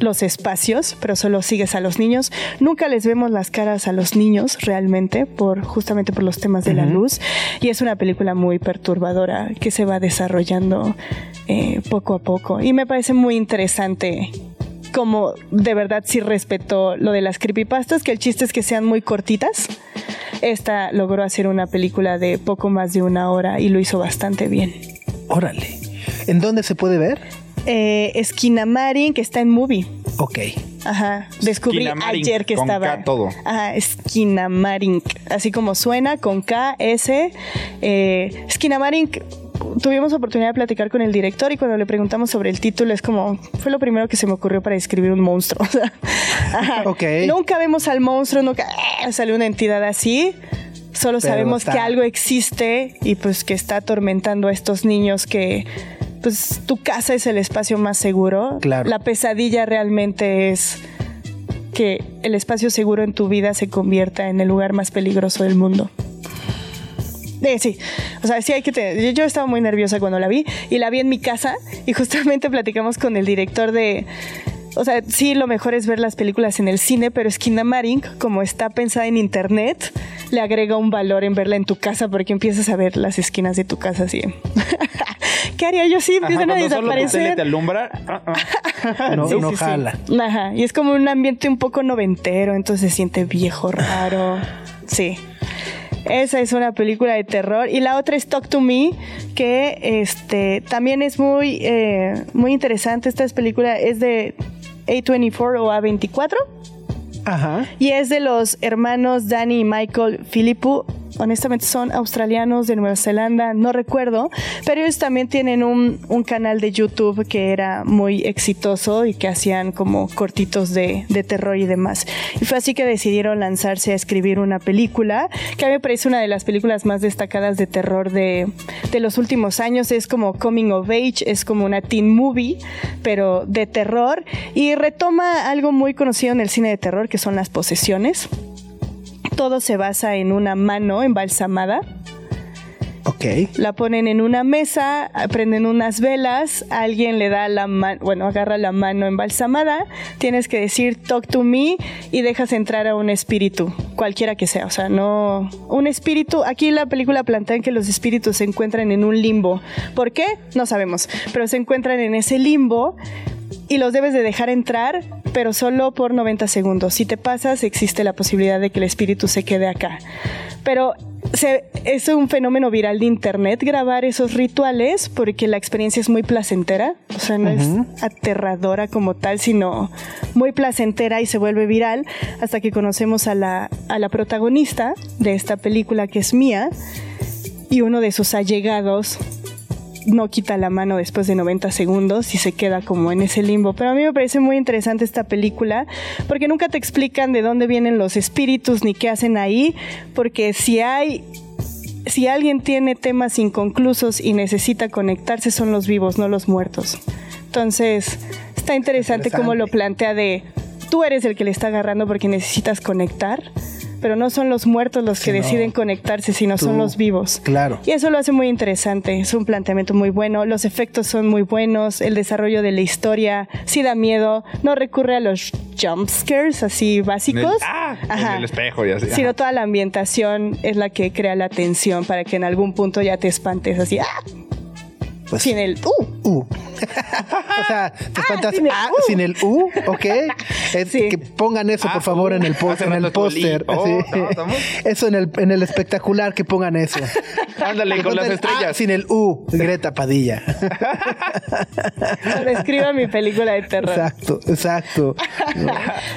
los espacios, pero solo sigues a los niños. Nunca les vemos las caras a los niños realmente, por justamente por los temas de la luz. Y es una película muy perturbadora que se va desarrollando eh, poco a poco. Y me parece muy interesante como de verdad sí respetó lo de las creepypastas, que el chiste es que sean muy cortitas. Esta logró hacer una película de poco más de una hora y lo hizo bastante bien.
Órale. ¿En dónde se puede ver?
Eh, Esquina Marin, que está en Movie.
Ok.
Ajá, descubrí
Skinamarink,
ayer que
con
estaba.
K todo.
Ajá, Skinamarink, así como suena, con K, S. Eh, tuvimos oportunidad de platicar con el director y cuando le preguntamos sobre el título es como, fue lo primero que se me ocurrió para describir un monstruo. O sea, ajá.
Ok.
Nunca vemos al monstruo, nunca ¡ah! sale una entidad así. Solo
Pero
sabemos
está-
que algo existe y pues que está atormentando a estos niños que pues tu casa es el espacio más seguro.
Claro.
La pesadilla realmente es que el espacio seguro en tu vida se convierta en el lugar más peligroso del mundo. Eh, sí, o sea, sí hay que tener. Yo, yo estaba muy nerviosa cuando la vi y la vi en mi casa y justamente platicamos con el director de. O sea, sí, lo mejor es ver las películas en el cine, pero Esquina Marink, como está pensada en internet, le agrega un valor en verla en tu casa porque empiezas a ver las esquinas de tu casa así. ¿Qué haría yo si
Ajá,
empiezan a
cuando solo tu tele
desaparecer?
te alumbra. ah, ah.
No,
Sí,
no
sí, sí.
jala.
Ajá, y es como un ambiente un poco noventero, entonces se siente viejo, raro. Sí. Esa es una película de terror. Y la otra es Talk to Me, que este también es muy, eh, muy interesante. Esta es película es de A24 o A24
Ajá.
y es de los hermanos Danny y Michael Philippou. Honestamente son australianos de Nueva Zelanda, no recuerdo, pero ellos también tienen un, un canal de YouTube que era muy exitoso y que hacían como cortitos de, de terror y demás. Y fue así que decidieron lanzarse a escribir una película, que a mí me parece una de las películas más destacadas de terror de, de los últimos años. Es como Coming of Age, es como una teen movie, pero de terror. Y retoma algo muy conocido en el cine de terror, que son las posesiones todo se basa en una mano embalsamada.
Ok.
La ponen en una mesa, prenden unas velas, alguien le da la mano, bueno, agarra la mano embalsamada, tienes que decir talk to me y dejas entrar a un espíritu, cualquiera que sea, o sea, no un espíritu, aquí la película plantea que los espíritus se encuentran en un limbo. ¿Por qué? No sabemos, pero se encuentran en ese limbo y los debes de dejar entrar, pero solo por 90 segundos. Si te pasas, existe la posibilidad de que el espíritu se quede acá. Pero se, es un fenómeno viral de internet grabar esos rituales porque la experiencia es muy placentera, o sea, no es aterradora como tal, sino muy placentera y se vuelve viral hasta que conocemos a la, a la protagonista de esta película que es Mía y uno de sus allegados no quita la mano después de 90 segundos y se queda como en ese limbo. Pero a mí me parece muy interesante esta película porque nunca te explican de dónde vienen los espíritus ni qué hacen ahí, porque si hay si alguien tiene temas inconclusos y necesita conectarse son los vivos, no los muertos. Entonces, está interesante, cómo lo plantea de tú eres el que le está agarrando porque necesitas conectar pero no son los muertos los que deciden conectarse, sino son los vivos.
Claro.
Y eso lo hace muy interesante, es un planteamiento muy bueno, los efectos son muy buenos, el desarrollo de la historia sí da miedo, no recurre a los jump scares así básicos.
ah, en el espejo y así.
Sino toda la ambientación es la que crea la tensión para que en algún punto ya te espantes así. ¡ah!
Pues,
sin el U.
U. o sea, te espantas
sin el
ah,
U.
sin el U, ¿ok? Es
Sí.
Que pongan eso, por
Ah,
favor,
U.
en el,
Hace
en el póster.
Oh, no,
Eso en el, en el espectacular, que pongan eso.
Ándale, con las
ah,
estrellas.
sin el U, Greta Padilla.
Describa mi película de terror.
exacto, exacto.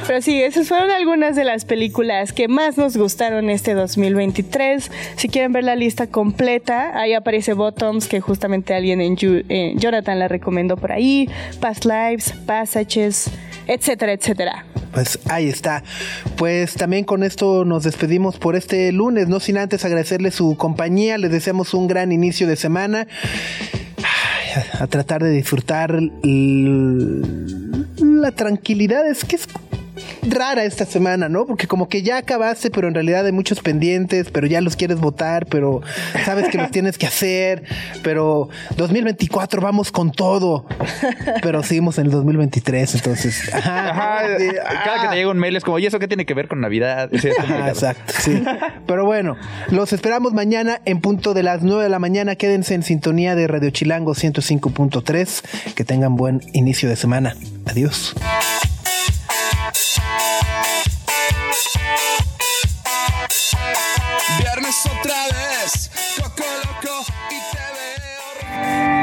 Pero sí, esas fueron algunas de las películas que más nos gustaron este 2023. Si quieren ver la lista completa, ahí aparece Bottoms, que justamente alguien en Jonathan la recomendó por ahí, Past Lives, Passages, etcétera, etcétera.
Pues ahí está. Pues también con esto nos despedimos por este lunes, no sin antes agradecerle su compañía. Les deseamos un gran inicio de semana. A, tratar de disfrutar la tranquilidad. Es que es rara esta semana, ¿no? Porque como que ya acabaste, pero en realidad hay muchos pendientes, pero ya los quieres votar, pero sabes que los tienes que hacer, pero 2024 vamos con todo, pero seguimos en el 2023, entonces. ajá,
Ajá,
sí,
cada que te llega un mail es como, ¿y eso qué tiene que ver con Navidad? Sí,
Ajá, exacto, sí. Pero bueno, los esperamos mañana en punto de las 9 de la mañana. Quédense en sintonía de Radio Chilango 105.3. Que tengan buen inicio de semana. Adiós.